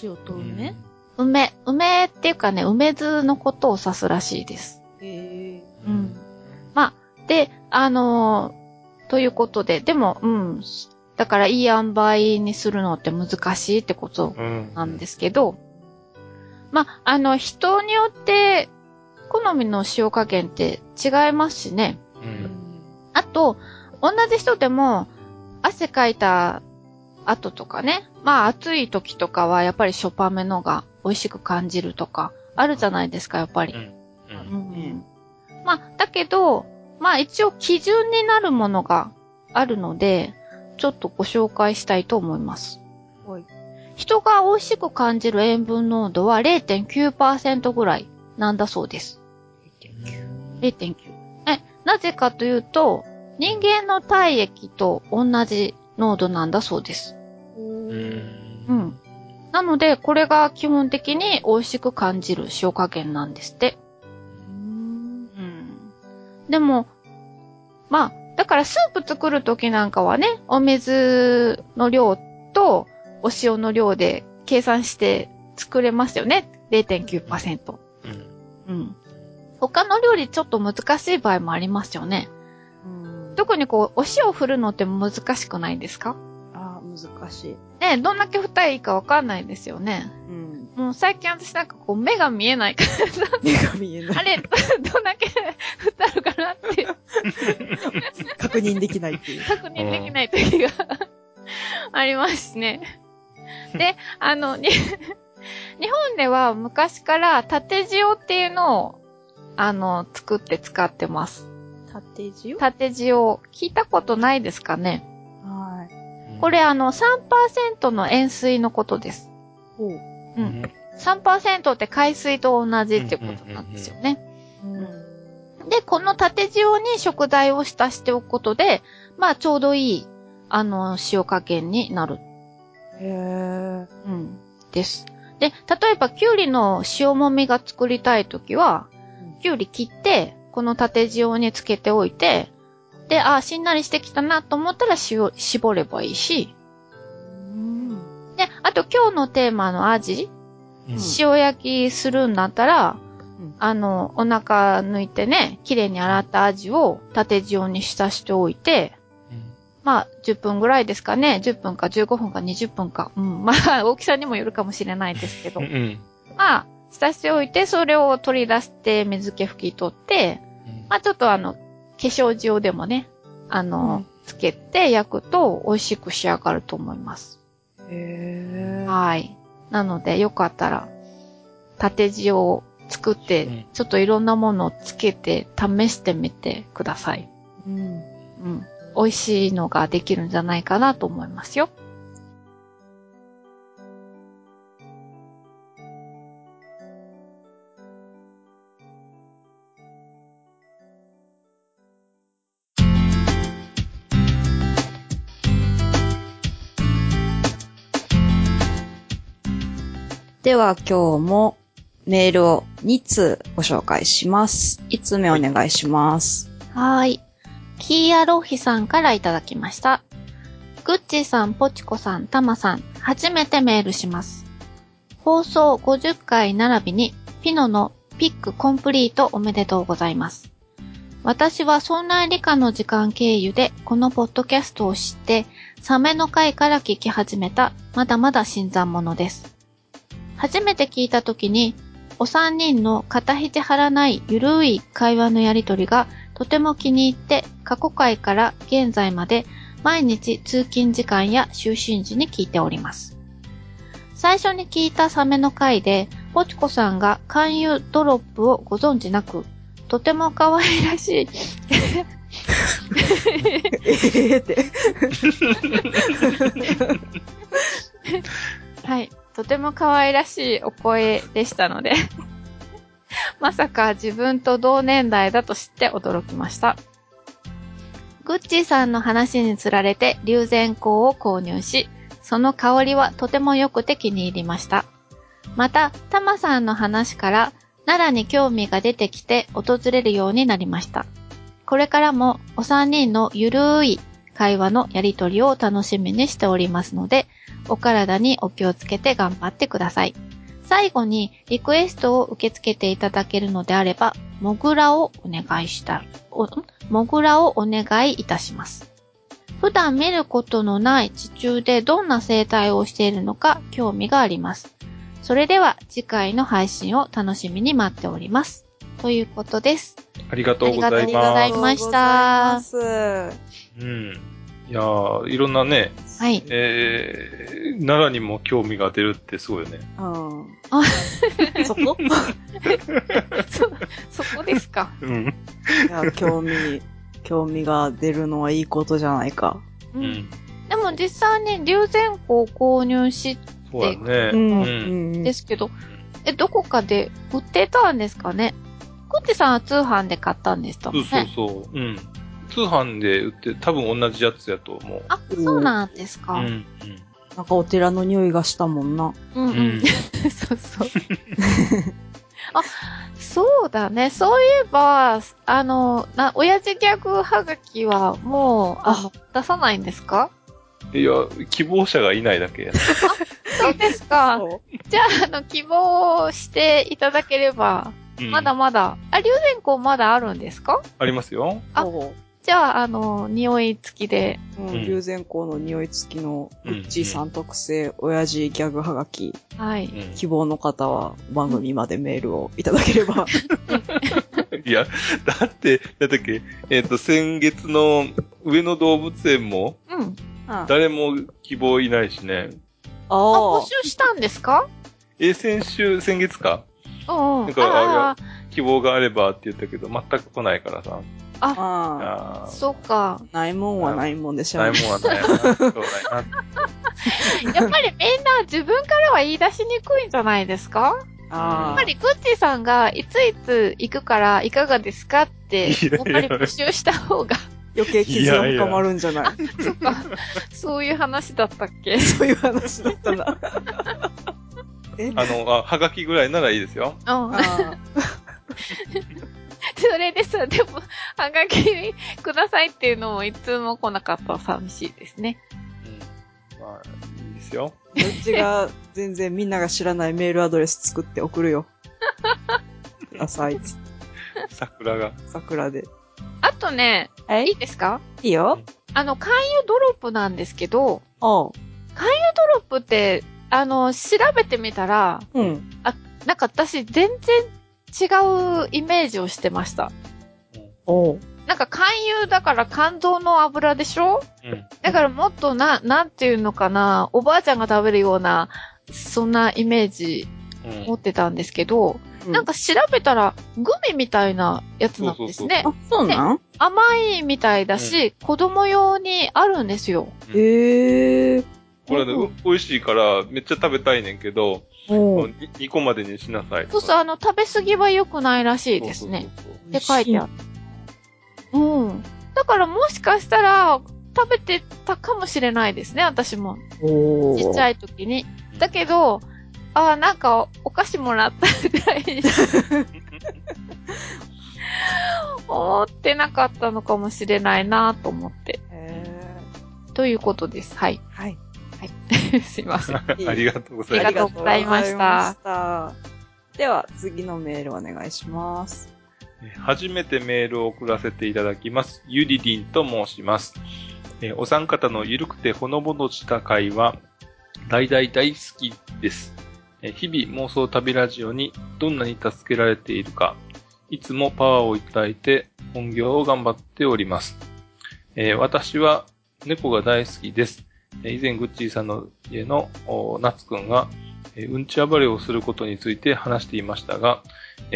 塩と梅？梅、梅っていうかね、梅酢のことを指すらしいです。へえ。うん。まあ、で、あのーということで、でも、うん。だから、いい塩梅にするのって難しいってことうん。なんですけど、まあ、あの、人によって、好みの塩加減って違いますしね。う。うんん。あと、同じ人でも、汗かいた後とかね、まあ暑い時とかはやっぱりしょっぱめのが美味しく感じるとか、あるじゃないですか、やっぱり。うん。うんまあ、だけど、まあ一応基準になるものがあるので、ちょっとご紹介したいと思います。はい。人が美味しく感じる塩分濃度は0.9%ぐらいなんだそうです。0.9。え、なぜかというと、人間の体液と同じ濃度なんだそうです。うん。なので、これが基本的に美味しく感じる塩加減なんですって。でも、まあ、だからスープ作るときなんかはね、お水の量とお塩の量で計算して作れますよね。0.9%。うん。うん。他の料理ちょっと難しい場合もありますよね。うん。特にこう、お塩を振るのって難しくないですかあー、難しい。ね、どんだけ振ったらいいかわかんないですよね。うん。もう最近私なんかこう目が見えないからさ、目が見えない。あれ、どんだけ振ってあるかなって確認できないっていう。確認できない時がありますね。で、あの、に日本では昔から縦塩っていうのを、あの、作って使ってます。縦字縦塩、聞いたことないですかねはい。これあの、3%の塩水のことです。ほう。う。うんん。3%って海水と同じってことなんですよね。うん。で、この縦塩に食材を浸しておくことで、まあちょうどいい、あの、塩加減になる。へー。うん。です。で、例えば、きゅうりの塩もみが作りたいときは、きゅうり切って、この縦塩につけておいて、で、あーしんなりしてきたなと思ったら塩、絞ればいいし、うん。で、あと今日のテーマのアジ、うん塩焼きするんだったら、うんあの、お腹抜いてね、綺麗に洗ったアジを縦塩に浸しておいて、まあ、10分ぐらいですかね。10分か15分か20分か。うん。まあ、大きさにもよるかもしれないですけどうん。う。ん。まあ、浸しておいて、それを取り出して水気拭き取って、まあちょっとあの、化粧塩でもね、あの、うんつけて焼くと美味しく仕上がると思います。へー。はい。なので、よかったら、縦塩を作って、うんちょっといろんなものをつけて試してみてください。うん。うん。美味しいのができるんじゃないかなと思いますよ。では今日もメールを2通ご紹介します。1通目お願いします。はい。キーアローヒさんからいただきました。グッチーさん、ポチコさん、タマさん、初めてメールします。放送50回並びに、ピノのピックコンプリートおめでとうございます。私はそんな理科の時間経由でこのポッドキャストを知って、サメの回から聞き始めた、まだまだ新参者です。初めて聞いた時に、お三人の肩肘張らないゆるい会話のやりとりがとても気に入って過去回から現在まで毎日通勤時間や就寝時に聞いております。最初に聞いたサメの回で、ポチコさんが勧誘ドロップをご存知なく、とても可愛らしい、ええって。はい、とても可愛らしいお声でしたので、まさか自分と同年代だと知って驚きました。グッチーさんの話につられて龍涎香を購入し、その香りはとても良くて気に入りました。また、タマさんの話から奈良に興味が出てきて訪れるようになりました。これからもお三人のゆるい会話のやりとりを楽しみにしておりますので、お体にお気をつけて頑張ってください。最後にリクエストを受け付けていただけるのであれば、モグラをお願いした、お、ん？モグラをお願いいたします。普段見ることのない地中でどんな生態をしているのか興味があります。それでは次回の配信を楽しみに待っております。ということです。ありがとうございありがとうござます。いましたありがとうございますうん。いやー、いろんなね、はい。えー、奈良にも興味が出るってすごいよね。うん。あ そこ？そ、そこですか？うん。いや、興味、興味が出るのはいいことじゃないか。う。うんん。でも実際に龍涎香を購入しそうだね。うん。うんうん。ですけど、え、どこかで売ってたんですかね？コッチさんは通販で買ったんでしたもそう。そうそう。うん。通販で売って、多分同じやつやと思う。あ、そうなんですか。う。うんん、うん。なんかお寺の匂いがしたもんな。うん、うん そうそう。あ、そうだね。そういえば、あの、な、親父ギャグはがきはもう、あの、出さないんですか？いや、希望者がいないだけや。そうですか。そじゃあ、あの、希望していただければ、うんまだまだ、あ、龍涎香まだあるんですか？ありますよ。あそじゃあ、あの、匂い付きで。うんうん龍涎香の匂い付きの、うんウッチーさん特製、親父ギャグはがき、はい。うん希望の方は番組までメールをいただければ。いや、だって、なんだっけ、えっ、と、先月の上野動物園も、うん。あ誰も希望いないしね。あ、あ募集したんですか？え、先週、先月かうんうん。なんかああ希望があればって言ったけど、全く来ないからさ。あ。あそっか。ないもんはないもんでしょ。ないもんはないな。しょうがないな。やっぱりみんな自分からは言い出しにくいんじゃないですか？やあっぱりグッチーさんがいついつ行くからいかがですかって、いややっぱり募集した方が、余計傷が深まるんじゃない？そっか、そういう話だったっけ？そういう話だったな。え？あの、あ、はがきぐらいならいいですよ。うん。あそれでさ、でも、はがきくださいっていうのもいつも来なかったら寂しいですね。うん。まあ、いいですよ。どっちが全然みんなが知らないメールアドレス作って送るよ。ください。桜が。桜で。あとね、はいいいですか？いいよ。あの、勧誘ドロップなんですけど、おう。ドロップって、あの、調べてみたら、うん。なんか私全然違うイメージをしてました。おう。なんか勧誘だから肝臓の油でしょ？うん。だからもっとな、なんていうのかな、おばあちゃんが食べるような、そんなイメージうん。持ってたんですけど、なんか調べたらグミみたいなやつなんですねあ。、そうなん、甘いみたいだし、子供用にあるんですよ。うんへえ。これね、う美味しいから、めっちゃ食べたいねんけど、おう。2個までにしなさい。そうそう、あの、食べ過ぎは良くないらしいですね。って書いてある。うん。だからもしかしたら、食べてたかもしれないですね、私も。おちっちゃい。い時に。だけど、ああ、なんか、お菓子もらったぐらいに 思ってなかったのかもしれないなと思って。へということです。はい。ーはい。はい。すいません。ありがとうございましたありがとうございましたでは、次のメールお願いします。初めてメールを送らせていただきます。ゆりりんと申します。えーお三方のゆるくてほのぼのした会話、大大大好きです。えー日々妄想旅ラジオにどんなに助けられているか、いつもパワーをいただいて本業を頑張っております。えー私は猫が大好きです。以前グッチーさんの家のおナツくんが、うんち暴れをすることについて話していましたが、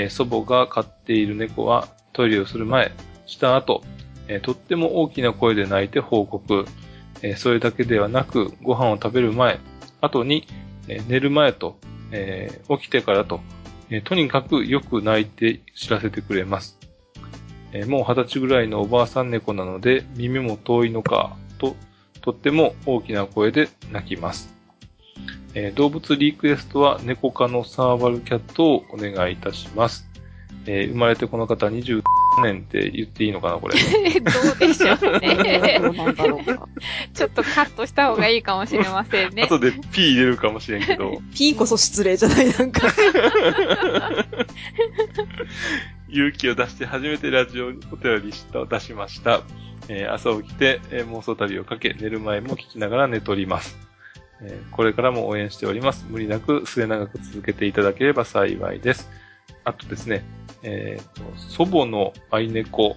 祖母が飼っている猫はトイレをする前、した後、とっても大きな声で泣いて報告。それだけではなく、ご飯を食べる前、後に、寝る前と、起きてからと、とにかくよく泣いて知らせてくれます。もう二十歳ぐらいのおばあさん猫なので、耳も遠いのか、と、とっても大きな声で泣きます。えー動物リクエストは猫科のサーバルキャットをお願いいたします。えー生まれてこの方20年って言っていいのかな、これ。どうでしょうね。ちょっとカットした方がいいかもしれませんね。後で P 入れるかもしれんけど、P こそ失礼じゃない、なんか。勇気を出して初めてラジオにお便りした出しました。えー朝起きて、えー妄想旅をかけ、寝る前も聞きながら寝とります。えーこれからも応援しております。無理なく末永く続けていただければ幸いです。あとですね、えーと祖母の愛猫、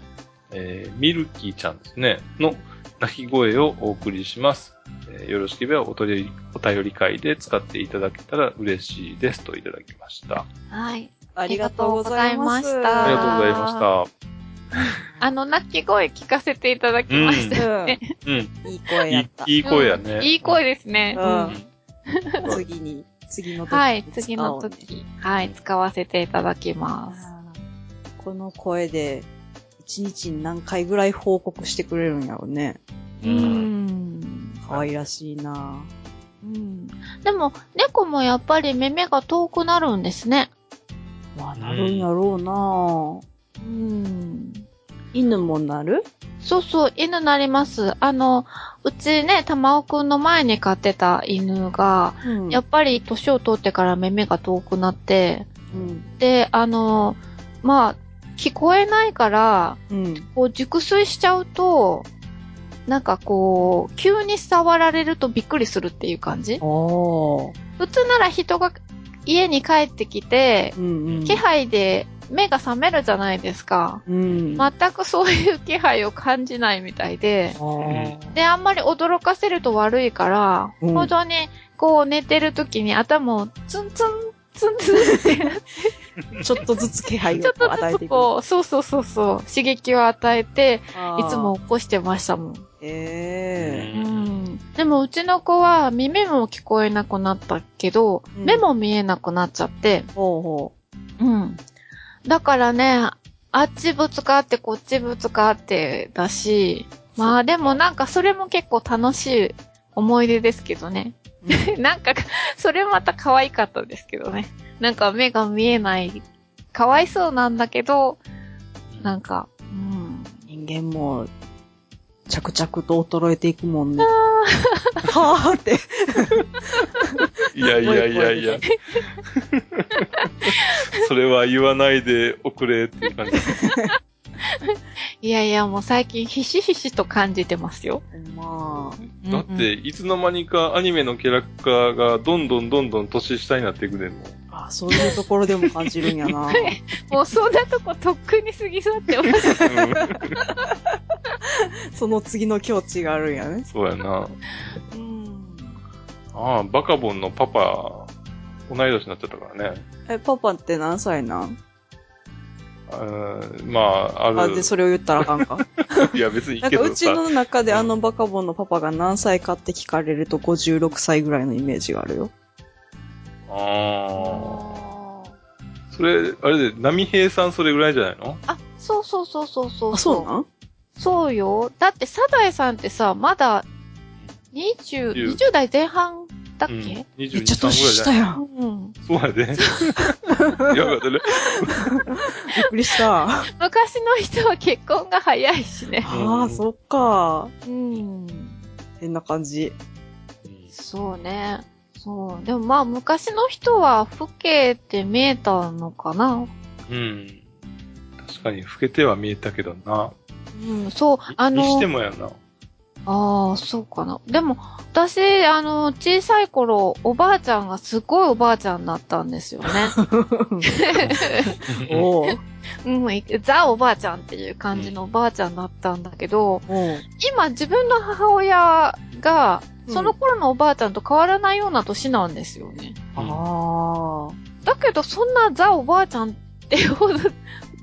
えーミルキーちゃんですね、の鳴き声をお送りします。えーよろしければお便り、お便り会で使っていただけたら嬉しいですといただきました。はい。ありがとうございます。あありがとうございました。あの、鳴き声聞かせていただきましうた。ん。うん。いい声やった。いいいい声やね。うんいい声ですね。うん次に、次の時にはい、使おうね次の時、はい、使わせていただきます。この声で、一日に何回ぐらい報告してくれるんやろうね。ううんん。可愛らしいなうん。でも、猫もやっぱり耳が遠くなるんですね。まあ、なるんやろうなうん。犬もなる？そうそう、犬なります。あの、うちね、玉尾くんの前に飼ってた犬が、うんやっぱり年を取ってから耳が遠くなって、うん。で、あの、まあ、聞こえないから、うん。こう熟睡しちゃうと、なんかこう、急に触られるとびっくりするっていう感じ。普通なら人が家に帰ってきて、うんうん。気配で目が覚めるじゃないですか。うん。全くそういう気配を感じないみたいで、で、あんまり驚かせると悪いから、うん本当にこう寝てる時に頭をツンツン、ツンツンって、ちょっとずつ気配をちょっとず与えていく。つこう、そうそうそうそう、刺激を与えて、いつも起こしてましたもん。ええうん。でもうちの子は耳も聞こえなくなったけど、うん目も見えなくなっちゃって、ほうほうん。だからね、あっちぶつかってこっちぶつかってだし、まあでもなんかそれも結構楽しい思い出ですけどね。なんか、それまた可愛かったですけどね。なんか目が見えない、かわいそうなんだけど、なんか、うん。人間も、着々と衰えていくもんね。はぁって。いやいやいやいや。それは言わないでおくれっていう感じ。いやいや、もう最近ひしひしと感じてますよ。まあ、だって、いつの間にかアニメのキャラクターがどんどんどんどん年下になっていくでも。あそういうところでも感じるんやな。もうそんなとことっくに過ぎ去ってます。その次の境地があるんやね。そうやな。うん。ああ、バカボンのパパ、同い年になっちゃったからね。え、パパって何歳なん？うんまあ、ある。あ、で、それを言ったらあかんか。いや、別にいいなんかうち。の中であのバカボンのパパが何歳かって聞かれると56歳ぐらいのイメージがあるよ。ああ。それ、あれで、波平さんそれぐらいじゃないの？あ、そうそうそうそうそう。あ、そうなん？そうよ。だって、サザエさんってさ、まだ、20、10 20代前半だっうん。け22、めっちゃ3ぐらい年じゃない？下やん。うん。そうやで。やばかったね。びっくりした。あ 昔の人は結婚が早いしね。あ、そっか。うん。変な感じ。そうね。そう。でもまあ、昔の人は老けて見えたのかな。うん。確かに、老けては見えたけどな。うん、そう。あにしての、もやな。ああ、そうかな。でも、私、あの、小さい頃、おばあちゃんがすごいおばあちゃんだったんですよね。おう うん、いザおばあちゃんっていう感じのおばあちゃんだったんだけど、今自分の母親が、うんその頃のおばあちゃんと変わらないような年なんですよね。ああ。だけど、そんなザおばあちゃんってほど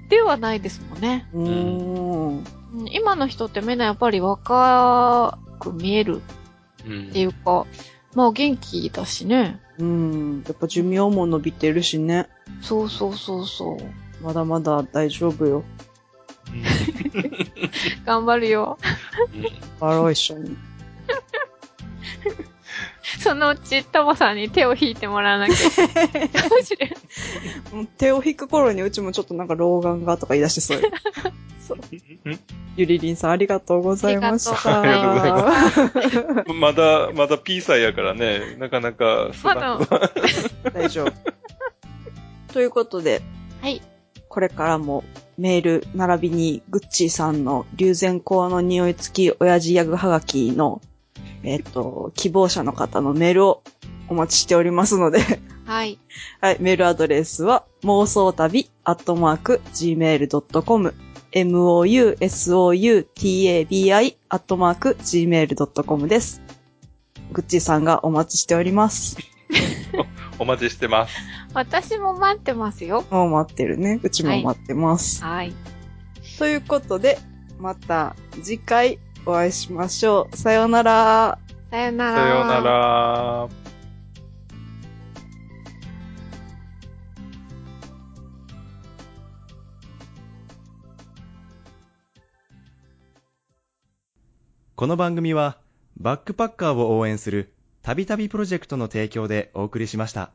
ではないですもんね。うーん。うん今の人ってみんなやっぱり若く見えるうんっていうか、まあ元気だしね。うん。やっぱ寿命も伸びてるしね。そうそうそうそう。まだまだ大丈夫よ。頑張るよ。あろう一緒に。そのうち、タマさんに手を引いてもらわなきゃいけないか もし手を引く頃にうちもちょっとなんか老眼がとか言い出してそうよ。ゆりりんさんありがとうございました。ありがとうございます まだ、まだ P 歳やからね、なかなか、そんなまだ、大丈夫。ということで、はい。これからもメール並びにグッチーさんの龍涎香の匂い付き親父ギャグはがきの、えっ、と、希望者の方のメールをお待ちしておりますので、はい。はい、メールアドレスは、妄想旅アットマーク gmail.com、mousoutabi アットマーク gmail.com です。グッチーさんがお待ちしております。お待ちしてます。私も待ってますよ。もう待ってるね。うちも待ってます。はい。ということで、また次回お会いしましょう。さようなら。さよなら。さようなら。この番組はバックパッカーを応援するたびたびプロジェクトの提供でお送りしました。